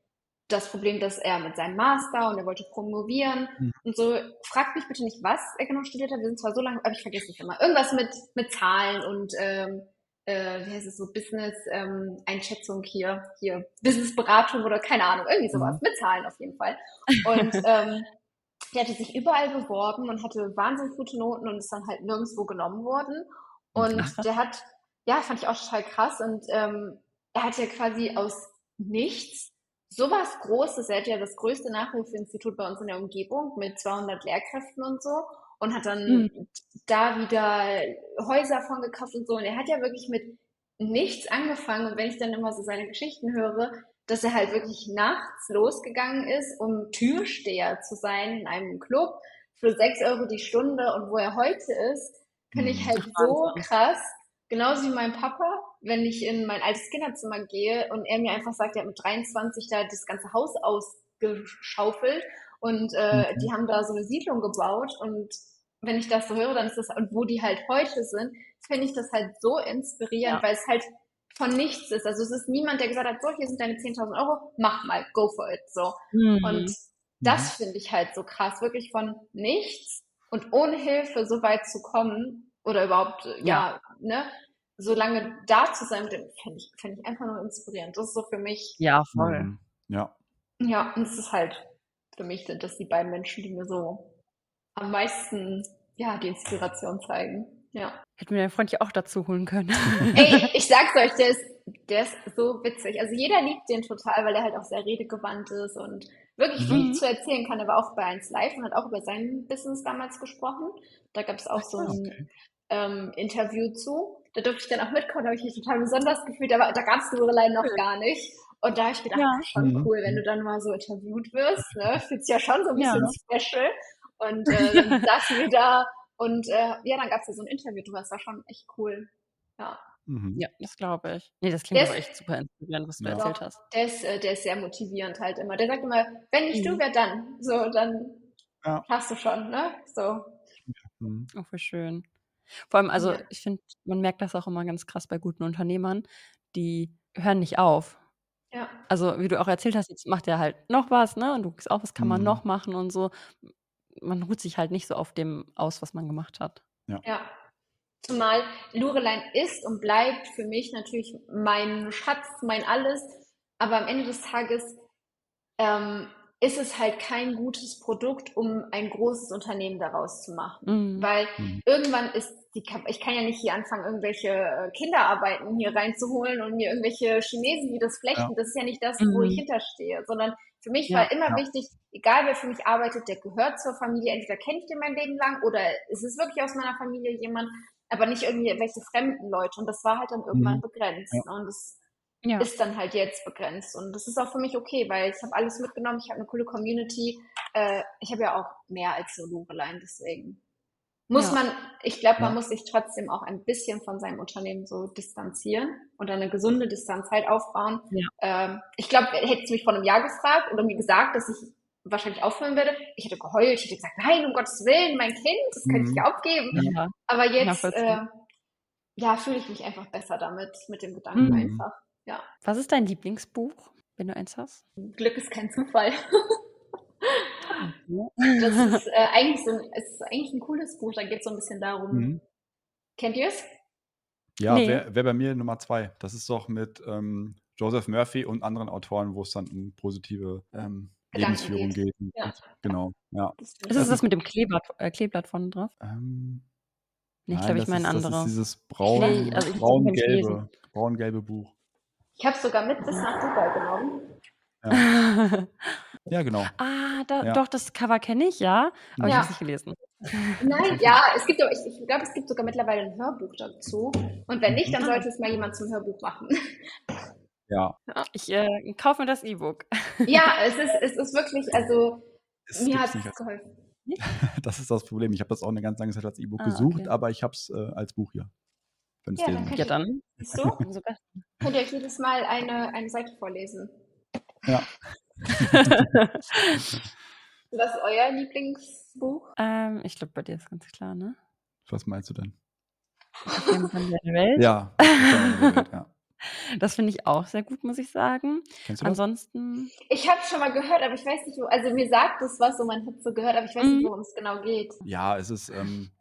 das Problem, dass er mit seinem Master und er wollte promovieren mhm. und so. Fragt mich bitte nicht, was er genau studiert hat. Wir sind zwar so lange, aber ich vergesse es immer. Irgendwas mit, mit Zahlen und ähm, äh, wie heißt es so, Business-Einschätzung ähm, hier, hier, Business-Beratung oder keine Ahnung, irgendwie sowas, mhm. mit Zahlen auf jeden Fall. Und ähm, der hatte sich überall beworben und hatte wahnsinnig gute Noten und ist dann halt nirgendwo genommen worden. Und Ach. der hat, ja, fand ich auch total krass. Und ähm, er hat ja quasi aus nichts sowas Großes. Er hat ja das größte Nachhilfeinstitut bei uns in der Umgebung mit 200 Lehrkräften und so und hat dann mhm. da wieder Häuser von gekauft und so. Und er hat ja wirklich mit nichts angefangen. Und wenn ich dann immer so seine Geschichten höre, dass er halt wirklich nachts losgegangen ist, um Türsteher zu sein in einem Club für sechs Euro die Stunde und wo er heute ist, finde ich hm, halt so krass. Genauso wie mein Papa, wenn ich in mein altes Kinderzimmer gehe und er mir einfach sagt, er hat mit 23 da das ganze Haus ausgeschaufelt und äh, mhm. die haben da so eine Siedlung gebaut und wenn ich das so höre, dann ist das, und wo die halt heute sind, finde ich das halt so inspirierend, ja. weil es halt von nichts ist. Also es ist niemand, der gesagt hat, so, hier sind deine 10.000 Euro, mach mal, go for it, so. Mhm. Und das mhm. finde ich halt so krass, wirklich von nichts und ohne Hilfe so weit zu kommen oder überhaupt, ja, ja ne, so lange da zu sein, finde ich, finde ich einfach nur inspirierend. Das ist so für mich. Ja, voll. Mhm. Ja. Ja, und es ist halt für mich sind das die beiden Menschen, die mir so am meisten ja, die Inspiration zeigen. Ja. Hätten wir deinen Freund ja auch dazu holen können. Ey, ich sag's euch, der ist, der ist so witzig. Also jeder liebt den total, weil er halt auch sehr redegewandt ist und wirklich viel mhm. zu erzählen kann. Er war auch bei 1 Live und hat auch über sein Business damals gesprochen. Da gab es auch so ein okay. ähm, Interview zu. Da durfte ich dann auch mitkommen, da habe ich mich total besonders gefühlt, aber da gab es Lorelei noch gar nicht. Und da habe ich gedacht, ja. schon mhm. cool, wenn du dann mal so interviewt wirst, ne? Fühlst ja schon so ein bisschen ja. special. Und äh, dann saßen wir da und äh, ja, dann gab es ja so ein Interview drüber. Das war schon echt cool. Ja. Mhm. Ja, das glaube ich. Nee, das klingt der aber echt super inspirierend, was du ja. erzählt hast. Der ist, äh, der ist sehr motivierend halt immer. Der sagt immer, wenn nicht mhm. du, wer dann? So, dann ja. hast du schon, ne? So. Mhm. Oh, wie schön. Vor allem, also ja. ich finde, man merkt das auch immer ganz krass bei guten Unternehmern, die hören nicht auf. Ja. Also, wie du auch erzählt hast, jetzt macht er halt noch was, ne? Und du guckst auch, was kann man mhm. noch machen und so. Man ruht sich halt nicht so auf dem aus, was man gemacht hat. Ja. ja. Zumal Lurelein ist und bleibt für mich natürlich mein Schatz, mein Alles. Aber am Ende des Tages ähm, ist es halt kein gutes Produkt, um ein großes Unternehmen daraus zu machen. Mhm. Weil mhm. irgendwann ist die, ich kann ja nicht hier anfangen, irgendwelche äh, Kinderarbeiten hier reinzuholen und mir irgendwelche Chinesen, die das flechten. Ja. Das ist ja nicht das, wo mhm. ich hinterstehe, sondern für mich ja, war immer ja. wichtig, egal wer für mich arbeitet, der gehört zur Familie. Entweder kenne ich den mein Leben lang oder ist es wirklich aus meiner Familie jemand, aber nicht irgendwie welche fremden Leute. Und das war halt dann irgendwann mhm. begrenzt. Und das ja. ist dann halt jetzt begrenzt. Und das ist auch für mich okay, weil ich habe alles mitgenommen, ich habe eine coole Community. Äh, ich habe ja auch mehr als so Lorelein, deswegen muss ja. man, ich glaube, man ja. muss sich trotzdem auch ein bisschen von seinem Unternehmen so distanzieren und eine gesunde Distanz halt aufbauen. Ja. Ähm, ich glaube, hättest du mich vor einem Jahr gefragt oder mir gesagt, dass ich wahrscheinlich aufhören würde, ich hätte geheult, ich hätte gesagt, nein, um Gottes Willen, mein Kind, das kann mhm. ich nicht aufgeben. Aber jetzt, äh, ja, fühle ich mich einfach besser damit, mit dem Gedanken mhm. einfach. Ja. Was ist dein Lieblingsbuch, wenn du eins hast? Glück ist kein Zufall. Das ist, äh, eigentlich so ein, es ist eigentlich ein cooles Buch. Da geht es so ein bisschen darum, mhm. Kennt ihr es? Ja, nee. wäre wär bei mir Nummer zwei. Das ist doch mit ähm, Joseph Murphy und anderen Autoren, wo es dann um positive ähm, Lebensführung geht. geht. Ja. Genau, ja. Ist das das mit dem Kleeblatt, äh, Kleeblatt von drauf? Ähm, nee, ich glaube, ich meine andere. Das ist dieses braun, nee, also braun-gelbe braun Buch. Ich habe es sogar mit bis nach Dubai genommen. Ja, ja genau. Ah, da, ja. doch, das Cover kenne ich, ja, aber ja. ich habe es nicht gelesen. Nein, ja, es gibt, ich, ich glaube, es gibt sogar mittlerweile ein Hörbuch dazu. Und wenn nicht, dann mhm. sollte es mal jemand zum Hörbuch machen. Ja. Ich äh, kaufe mir das E-Book. Ja, es ist, es ist wirklich, also es mir hat es geholfen. Das ist das Problem. Ich habe das auch eine ganz lange Zeit als E-Book ah, gesucht, okay. aber ich habe es äh, als Buch hier. Wenn ja, dann ja, dann. So, könnt ihr euch jedes Mal eine, eine Seite vorlesen. Ja. Was ist euer Lieblingsbuch? Ähm, ich glaube, bei dir ist ganz klar, ne? Was meinst du denn? der Welt? Ja. Welt, ja. Das finde ich auch sehr gut, muss ich sagen. Kennst du das? Ansonsten. Ich habe es schon mal gehört, aber ich weiß nicht, wo, also mir sagt es was und man hat es so gehört, aber ich weiß mhm. nicht, worum es genau geht. Ja, es ist, ähm,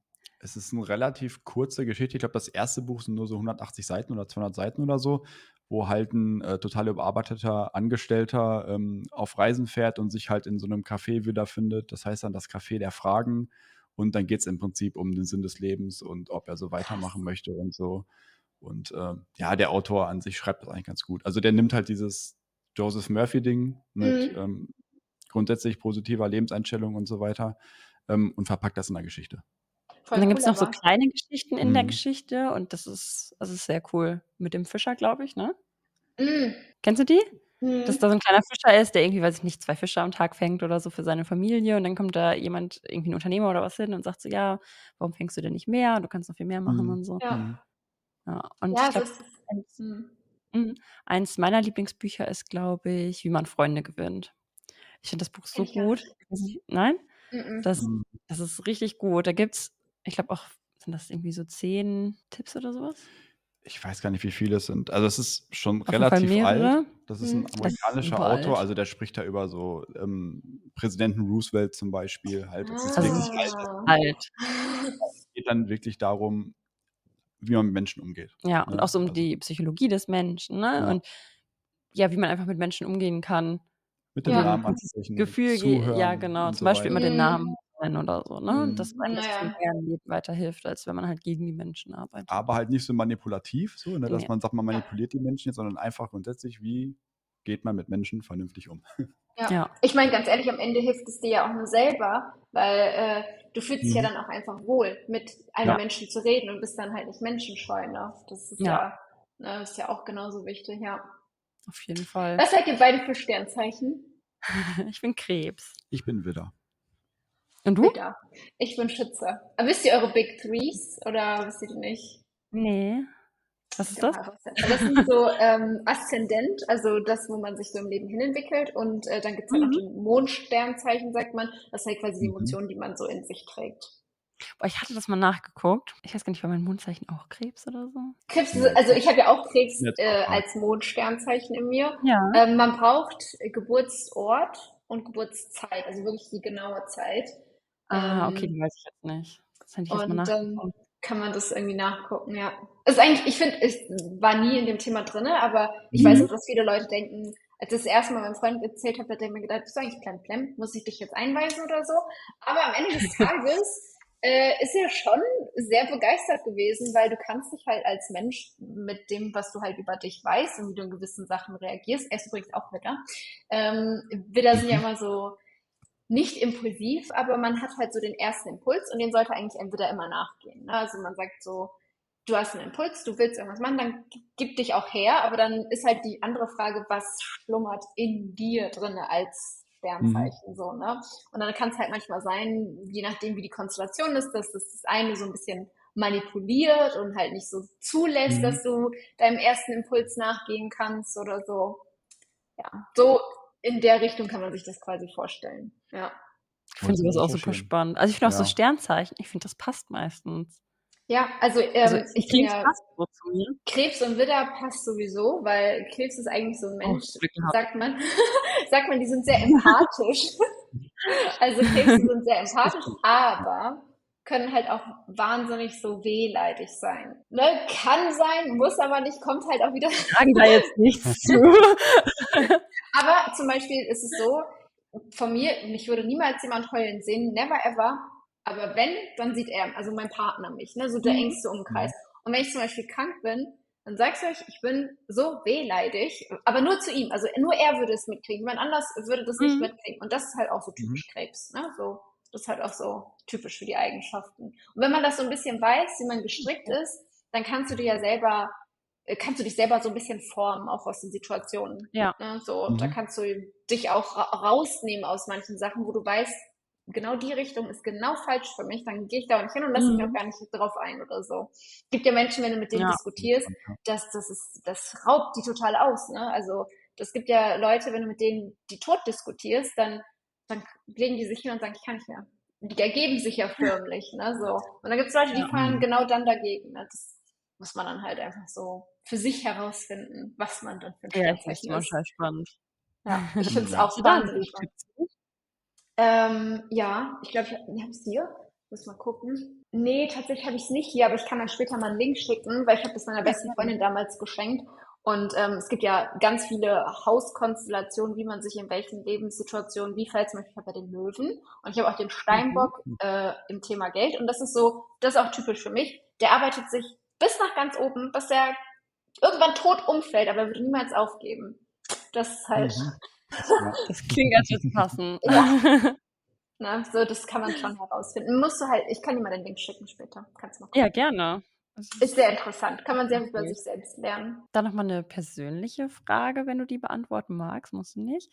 es ist eine relativ kurze Geschichte. Ich glaube, das erste Buch sind nur so 180 Seiten oder 200 Seiten oder so, wo halt ein äh, total überarbeiteter Angestellter ähm, auf Reisen fährt und sich halt in so einem Café wiederfindet. Das heißt dann das Café der Fragen. Und dann geht es im Prinzip um den Sinn des Lebens und ob er so weitermachen möchte und so. Und äh, ja, der Autor an sich schreibt das eigentlich ganz gut. Also der nimmt halt dieses Joseph Murphy-Ding mit mhm. ähm, grundsätzlich positiver Lebenseinstellung und so weiter ähm, und verpackt das in der Geschichte. Voll und dann gibt es noch so kleine Geschichten in mhm. der Geschichte und das ist, das ist sehr cool. Mit dem Fischer, glaube ich, ne? Mhm. Kennst du die? Mhm. Dass da so ein kleiner Fischer ist, der irgendwie, weiß ich nicht, zwei Fische am Tag fängt oder so für seine Familie und dann kommt da jemand, irgendwie ein Unternehmer oder was hin und sagt so, ja, warum fängst du denn nicht mehr? Du kannst noch viel mehr machen mhm. und so. Ja. Ja, und ja, ich glaube, eins, mhm. eins meiner Lieblingsbücher ist, glaube ich, Wie man Freunde gewinnt. Ich finde das Buch so ich gut. Nein? Mhm. Das, das ist richtig gut. Da gibt es, ich glaube auch, sind das irgendwie so zehn Tipps oder sowas? Ich weiß gar nicht, wie viele es sind. Also es ist schon Auf relativ alt. Das ist ein mhm. amerikanischer Autor, alt. also der spricht da über so ähm, Präsidenten Roosevelt zum Beispiel. Halt, das ist wirklich alt. alt. Es geht dann wirklich darum, wie man mit Menschen umgeht. Ja, und auch so um also, die Psychologie des Menschen, ne? Ja. Und ja, wie man einfach mit Menschen umgehen kann. Mit dem ja. Namen anzusprechen. Gefühl, ja, genau. Zum so Beispiel weiter. immer den Namen nennen oder so, ne? Mhm. Dass einem das naja. viel mehr weiterhilft, als wenn man halt gegen die Menschen arbeitet. Aber halt nicht so manipulativ, so, ne? dass nee. man sagt, man manipuliert die Menschen jetzt, sondern einfach grundsätzlich, wie geht man mit Menschen vernünftig um. Ja. ja. Ich meine, ganz ehrlich, am Ende hilft es dir ja auch nur selber, weil äh, du fühlst dich ja mhm. dann auch einfach wohl, mit einem ja. Menschen zu reden und bist dann halt nicht menschenscheu. Ne? Das ist ja, ja, ne, ist ja auch genauso wichtig, ja. Auf jeden Fall. Was seid ihr beide für Sternzeichen? ich bin Krebs. Ich bin Widder. Und du? Widder. Ich bin Schütze. Aber wisst ihr eure Big Threes oder wisst ihr die nicht? Nee. Was ist das? Das ist so ähm, Aszendent, also das, wo man sich so im Leben hinentwickelt. Und äh, dann gibt es halt mhm. noch die Mondsternzeichen, sagt man. Das sind halt quasi die mhm. Emotionen, die man so in sich trägt. Boah, ich hatte das mal nachgeguckt. Ich weiß gar nicht, war mein Mondzeichen auch Krebs oder so? Krebs, also ich habe ja auch Krebs äh, als Mondsternzeichen in mir. Ja. Ähm, man braucht Geburtsort und Geburtszeit, also wirklich die genaue Zeit. Ah, okay, die weiß ich jetzt nicht. Das hätte ich jetzt mal nachgeguckt kann man das irgendwie nachgucken, ja. ist eigentlich, ich finde, ich war nie in dem Thema drin, aber ich mhm. weiß auch, dass viele Leute denken, als ich das erste Mal meinem Freund erzählt habe, hat er mir gedacht, bist du eigentlich klein Plem? Muss ich dich jetzt einweisen oder so? Aber am Ende des Tages äh, ist er schon sehr begeistert gewesen, weil du kannst dich halt als Mensch mit dem, was du halt über dich weißt und wie du in gewissen Sachen reagierst, er ist übrigens auch Witter, ähm, Witter sind ja immer so, nicht impulsiv, aber man hat halt so den ersten Impuls und den sollte eigentlich entweder immer nachgehen. Ne? Also man sagt so, du hast einen Impuls, du willst irgendwas machen, dann gib dich auch her, aber dann ist halt die andere Frage, was schlummert in dir drinne als Sternzeichen mhm. so, ne? Und dann kann es halt manchmal sein, je nachdem wie die Konstellation ist, dass das, das eine so ein bisschen manipuliert und halt nicht so zulässt, mhm. dass du deinem ersten Impuls nachgehen kannst oder so. Ja, so in der Richtung kann man sich das quasi vorstellen. Ja. Ich finde sowas auch super schön. spannend. Also ich finde auch ja. so Sternzeichen, ich finde, das passt meistens. Ja, also, ähm, also ich finde ja, Krebs und Widder passt sowieso, weil Krebs ist eigentlich so ein oh, Mensch, oh, sagt man, sagt man, die sind sehr empathisch. also Krebs sind sehr empathisch, aber können halt auch wahnsinnig so wehleidig sein. Ne? Kann sein, muss aber nicht, kommt halt auch wieder. Sagen da jetzt nichts zu. Aber zum Beispiel ist es so, von mir, mich würde niemals jemand heulen sehen, never ever. Aber wenn, dann sieht er, also mein Partner mich, ne, so der mhm. engste Umkreis. Und wenn ich zum Beispiel krank bin, dann sagst du euch, ich bin so wehleidig, aber nur zu ihm. Also nur er würde es mitkriegen. Jemand anders würde das nicht mhm. mitkriegen. Und das ist halt auch so typisch mhm. Krebs, ne? So, das ist halt auch so typisch für die Eigenschaften. Und wenn man das so ein bisschen weiß, wie man gestrickt ist, dann kannst du dir ja selber, kannst du dich selber so ein bisschen formen, auch aus den Situationen. Ja. Ne? So, mhm. da kannst du dich auch rausnehmen aus manchen Sachen, wo du weißt, genau die Richtung ist genau falsch für mich, dann gehe ich da nicht hin und lasse mich auch mhm. gar nicht drauf ein oder so. Es gibt ja Menschen, wenn du mit denen ja. diskutierst, dass das ist, das raubt die total aus, ne? Also, das gibt ja Leute, wenn du mit denen die tot diskutierst, dann, dann legen die sich hin und sagen, ich kann nicht mehr. Die ergeben sich ja förmlich, ne? So. Und dann gibt es Leute, die ja. fahren genau dann dagegen. Ne? Das muss man dann halt einfach so für sich herausfinden, was man dann für ein Ja, das ist total spannend. Ja, ich finde es auch wahnsinnig spannend. Ähm, ja, ich glaube, ich habe es hier. Muss mal gucken. Nee, tatsächlich habe ich es nicht hier, aber ich kann dann später mal einen Link schicken, weil ich habe das meiner besten Freundin damals geschenkt. Und ähm, es gibt ja ganz viele Hauskonstellationen, wie man sich in welchen Lebenssituationen wie verhält. Zum Beispiel, ja den Löwen und ich habe auch den Steinbock mhm. äh, im Thema Geld. Und das ist so, das ist auch typisch für mich. Der arbeitet sich bis nach ganz oben, dass er irgendwann tot umfällt, aber er würde niemals aufgeben. Das ist halt, mhm. Das klingt, als würde es passen. Ja. Na, so, das kann man schon herausfinden. Musst du halt, ich kann dir mal den Link schicken später. Kannst mal gucken. Ja, gerne. Ist sehr interessant. Kann man sehr okay. über sich selbst lernen. Dann nochmal eine persönliche Frage, wenn du die beantworten magst, musst du nicht.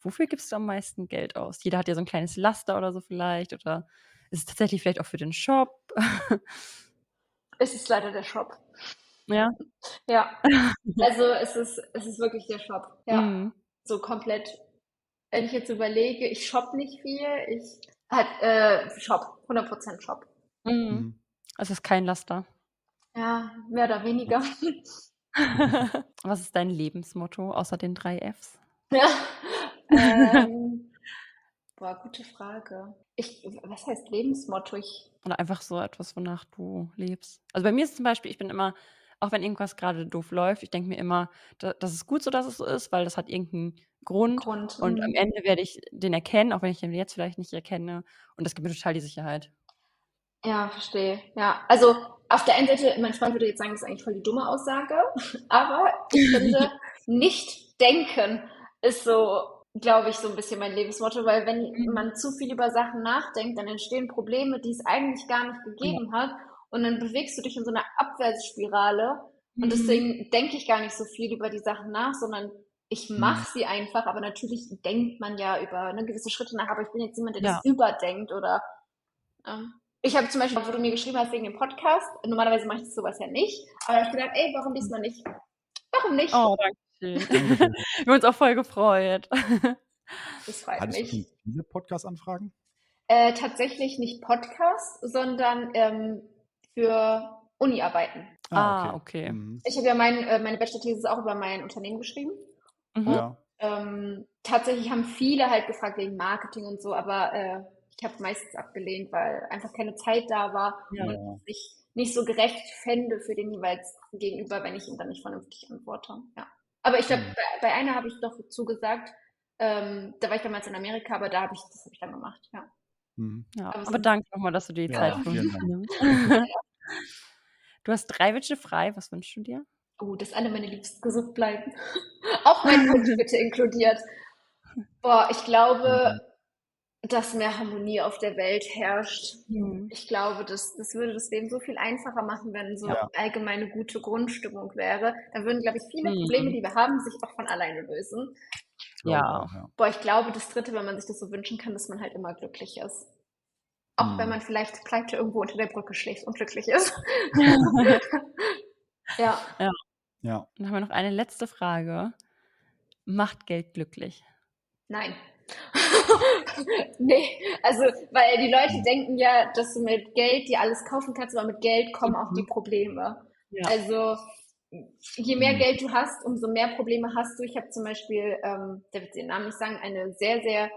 Wofür gibst du am meisten Geld aus? Jeder hat ja so ein kleines Laster oder so vielleicht. Oder ist es tatsächlich vielleicht auch für den Shop? es ist leider der Shop. Ja. Ja. Also es ist, es ist wirklich der Shop. Ja. Mhm so komplett, wenn ich jetzt überlege, ich shop nicht viel, ich halt äh, Shop, 100% Shop. Mhm. mhm. Also es ist kein Laster. Ja, mehr oder weniger. Was ist dein Lebensmotto außer den drei Fs? Ja. Ähm, boah, gute Frage. Ich, was heißt Lebensmotto? Ich, Oder einfach so etwas, wonach du lebst. Also bei mir ist zum Beispiel, ich bin immer auch wenn irgendwas gerade doof läuft, ich denke mir immer, da, das ist gut so, dass es so ist, weil das hat irgendeinen Grund. Grund und am mhm. Ende werde ich den erkennen, auch wenn ich den jetzt vielleicht nicht erkenne. Und das gibt mir total die Sicherheit. Ja, verstehe. Ja, also auf der einen Seite, mein Freund würde jetzt sagen, das ist eigentlich voll die dumme Aussage, aber ich finde, nicht denken ist so, glaube ich, so ein bisschen mein Lebensmotto, weil wenn mhm. man zu viel über Sachen nachdenkt, dann entstehen Probleme, die es eigentlich gar nicht gegeben ja. hat und dann bewegst du dich in so einer Abwärtsspirale. Und mhm. deswegen denke ich gar nicht so viel über die Sachen nach, sondern ich mache mhm. sie einfach. Aber natürlich denkt man ja über ne, gewisse Schritte nach. Aber ich bin jetzt niemand, der ja. das überdenkt oder. Ähm, ich habe zum Beispiel, wo du mir geschrieben hast wegen dem Podcast, normalerweise mache ich sowas ja nicht. Aber ich habe gedacht, ey, warum diesmal nicht? Warum nicht? Oh, danke schön. Wir haben uns auch voll gefreut. Das freut Hattest mich. Du viele Podcast-Anfragen? Äh, tatsächlich nicht Podcast, sondern ähm, für Uni-Arbeiten. Ah, ah, okay. Mhm. Ich habe ja mein, äh, meine Bachelor-Thesis auch über mein Unternehmen geschrieben. Mhm. Ja. Ähm, tatsächlich haben viele halt gefragt wegen Marketing und so, aber äh, ich habe meistens abgelehnt, weil einfach keine Zeit da war ja. und ich nicht so gerecht fände für den jeweils gegenüber, wenn ich ihm dann nicht vernünftig antworte. Ja. Aber ich glaube, mhm. bei, bei, einer habe ich doch zugesagt, ähm, da war ich damals in Amerika, aber da habe ich, das habe ich dann gemacht, ja. Mhm. Ja, aber, aber danke nochmal, dass du dir die ja, Zeit nimmst. du hast drei Wünsche frei. Was wünschst du dir? Oh, dass alle meine Liebsten gesund bleiben. Auch mein Wunsch bitte inkludiert. Boah, ich glaube, mhm. Dass mehr Harmonie auf der Welt herrscht. Mhm. Ich glaube, das, das würde das Leben so viel einfacher machen, wenn so ja. allgemeine gute Grundstimmung wäre. Dann würden, glaube ich, viele mhm. Probleme, die wir haben, sich auch von alleine lösen. Ja. Boah, ich glaube, das Dritte, wenn man sich das so wünschen kann, dass man halt immer glücklich ist. Auch hm. wenn man vielleicht pleite irgendwo unter der Brücke schläft und glücklich ist. ja. ja. Ja. Dann haben wir noch eine letzte Frage. Macht Geld glücklich? Nein. nee, also, weil die Leute denken ja, dass du mit Geld dir alles kaufen kannst, aber mit Geld kommen auch die mhm. Probleme. Ja. Also, je mehr mhm. Geld du hast, umso mehr Probleme hast du. Ich habe zum Beispiel, ähm, der wird den Namen nicht sagen, eine sehr, sehr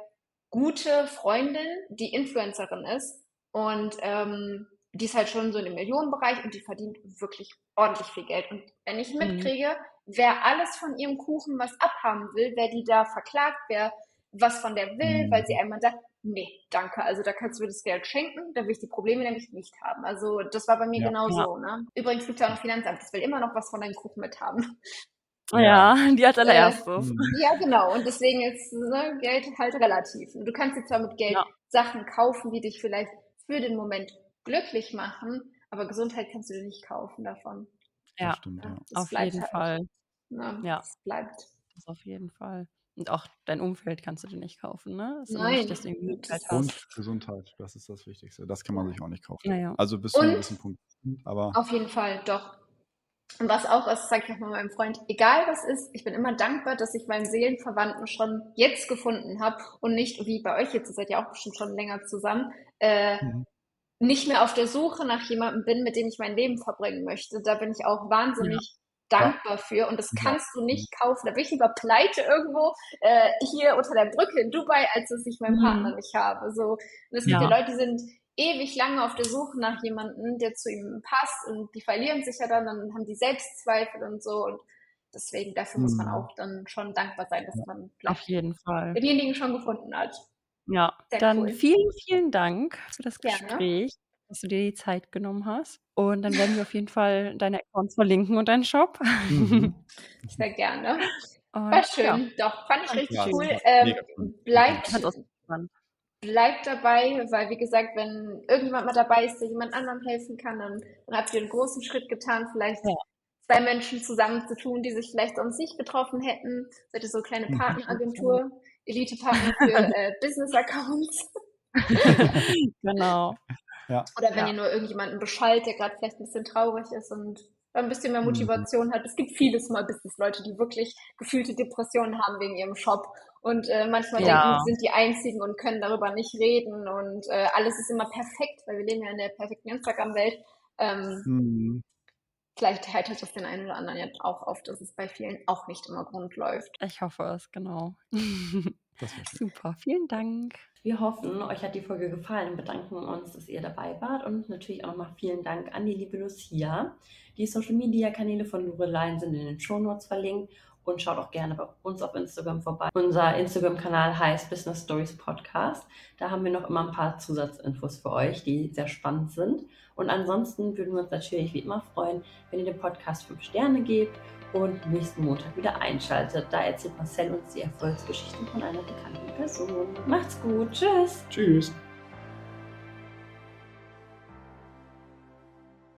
gute Freundin, die Influencerin ist. Und ähm, die ist halt schon so in dem Millionenbereich und die verdient wirklich ordentlich viel Geld. Und wenn ich mhm. mitkriege, wer alles von ihrem Kuchen was abhaben will, wer die da verklagt, wer was von der will, mhm. weil sie einmal sagt, nee, danke, also da kannst du mir das Geld schenken, da will ich die Probleme nämlich nicht haben. Also das war bei mir ja, genau ja. so. Ne? Übrigens gibt es ja auch ein Finanzamt, das will immer noch was von deinem Kuchen mit haben. Ja, die als allererstes. Äh, ja, genau. Und deswegen ist ne, Geld halt relativ. Und du kannst jetzt zwar mit Geld ja. Sachen kaufen, die dich vielleicht für den Moment glücklich machen, aber Gesundheit kannst du dir nicht kaufen davon. Ja, stimmt, ja. auf jeden halt. Fall. Ne? Ja, es bleibt. Das auf jeden Fall. Und auch dein Umfeld kannst du dir nicht kaufen, ne? Das Nein. Nicht, dass du Möglichkeit hast. Und Gesundheit, das ist das Wichtigste. Das kann man sich auch nicht kaufen. Ja, Also bis zu einem gewissen Punkt. Aber auf jeden Fall, doch. Und was auch ist, sage ich auch mal meinem Freund, egal was ist, ich bin immer dankbar, dass ich meinen Seelenverwandten schon jetzt gefunden habe und nicht wie bei euch jetzt, ihr seid ja auch bestimmt schon länger zusammen, äh, mhm nicht mehr auf der Suche nach jemandem bin, mit dem ich mein Leben verbringen möchte. Da bin ich auch wahnsinnig ja. Dankbar für und das kannst ja. du nicht kaufen. Da bin ich lieber pleite irgendwo äh, hier unter der Brücke in Dubai, als dass ich meinen mhm. Partner nicht habe. So, und es gibt ja. Leute, die sind ewig lange auf der Suche nach jemandem, der zu ihm passt und die verlieren sich ja dann, dann haben die Selbstzweifel und so und deswegen dafür mhm. muss man mhm. auch dann schon dankbar sein, dass man auf jeden Fall denjenigen schon gefunden hat. Ja, Sehr dann cool. vielen, vielen Dank für das. Gespräch, dass du dir die Zeit genommen hast. Und dann werden wir auf jeden Fall deine Accounts verlinken und deinen Shop. Mhm. Sehr gerne. Und, War schön. Ja. Doch, fand ich richtig ja, cool. Ähm, bleibt, bleibt dabei, weil wie gesagt, wenn irgendjemand mal dabei ist, der jemand anderem helfen kann, dann, dann habt ihr einen großen Schritt getan, vielleicht ja. zwei Menschen zusammenzutun, die sich vielleicht sonst nicht getroffen hätten. Seid ihr so eine kleine mhm. Partneragentur. Elite-Partner für äh, Business-Accounts. genau. Ja. Oder wenn ja. ihr nur irgendjemanden Bescheid, der gerade vielleicht ein bisschen traurig ist und ein bisschen mehr mhm. Motivation mhm. hat. Es gibt vieles mal Business-Leute, die wirklich gefühlte Depressionen haben wegen ihrem Shop und äh, manchmal ja. denken, sie sind die Einzigen und können darüber nicht reden und äh, alles ist immer perfekt, weil wir leben ja in der perfekten Instagram-Welt. Ähm, mhm vielleicht heitert das den einen oder anderen ja auch auf, dass es bei vielen auch nicht immer rund läuft. Ich hoffe es, genau. Super, vielen Dank. Wir hoffen, euch hat die Folge gefallen und bedanken uns, dass ihr dabei wart. Und natürlich auch nochmal vielen Dank an die liebe Lucia. Die Social Media Kanäle von Lurelein sind in den Show Notes verlinkt und schaut auch gerne bei uns auf Instagram vorbei. Unser Instagram-Kanal heißt Business Stories Podcast. Da haben wir noch immer ein paar Zusatzinfos für euch, die sehr spannend sind. Und ansonsten würden wir uns natürlich wie immer freuen, wenn ihr dem Podcast 5 Sterne gebt und nächsten Montag wieder einschaltet. Da erzählt Marcel uns die Erfolgsgeschichten von einer bekannten Person. Macht's gut. Tschüss. Tschüss.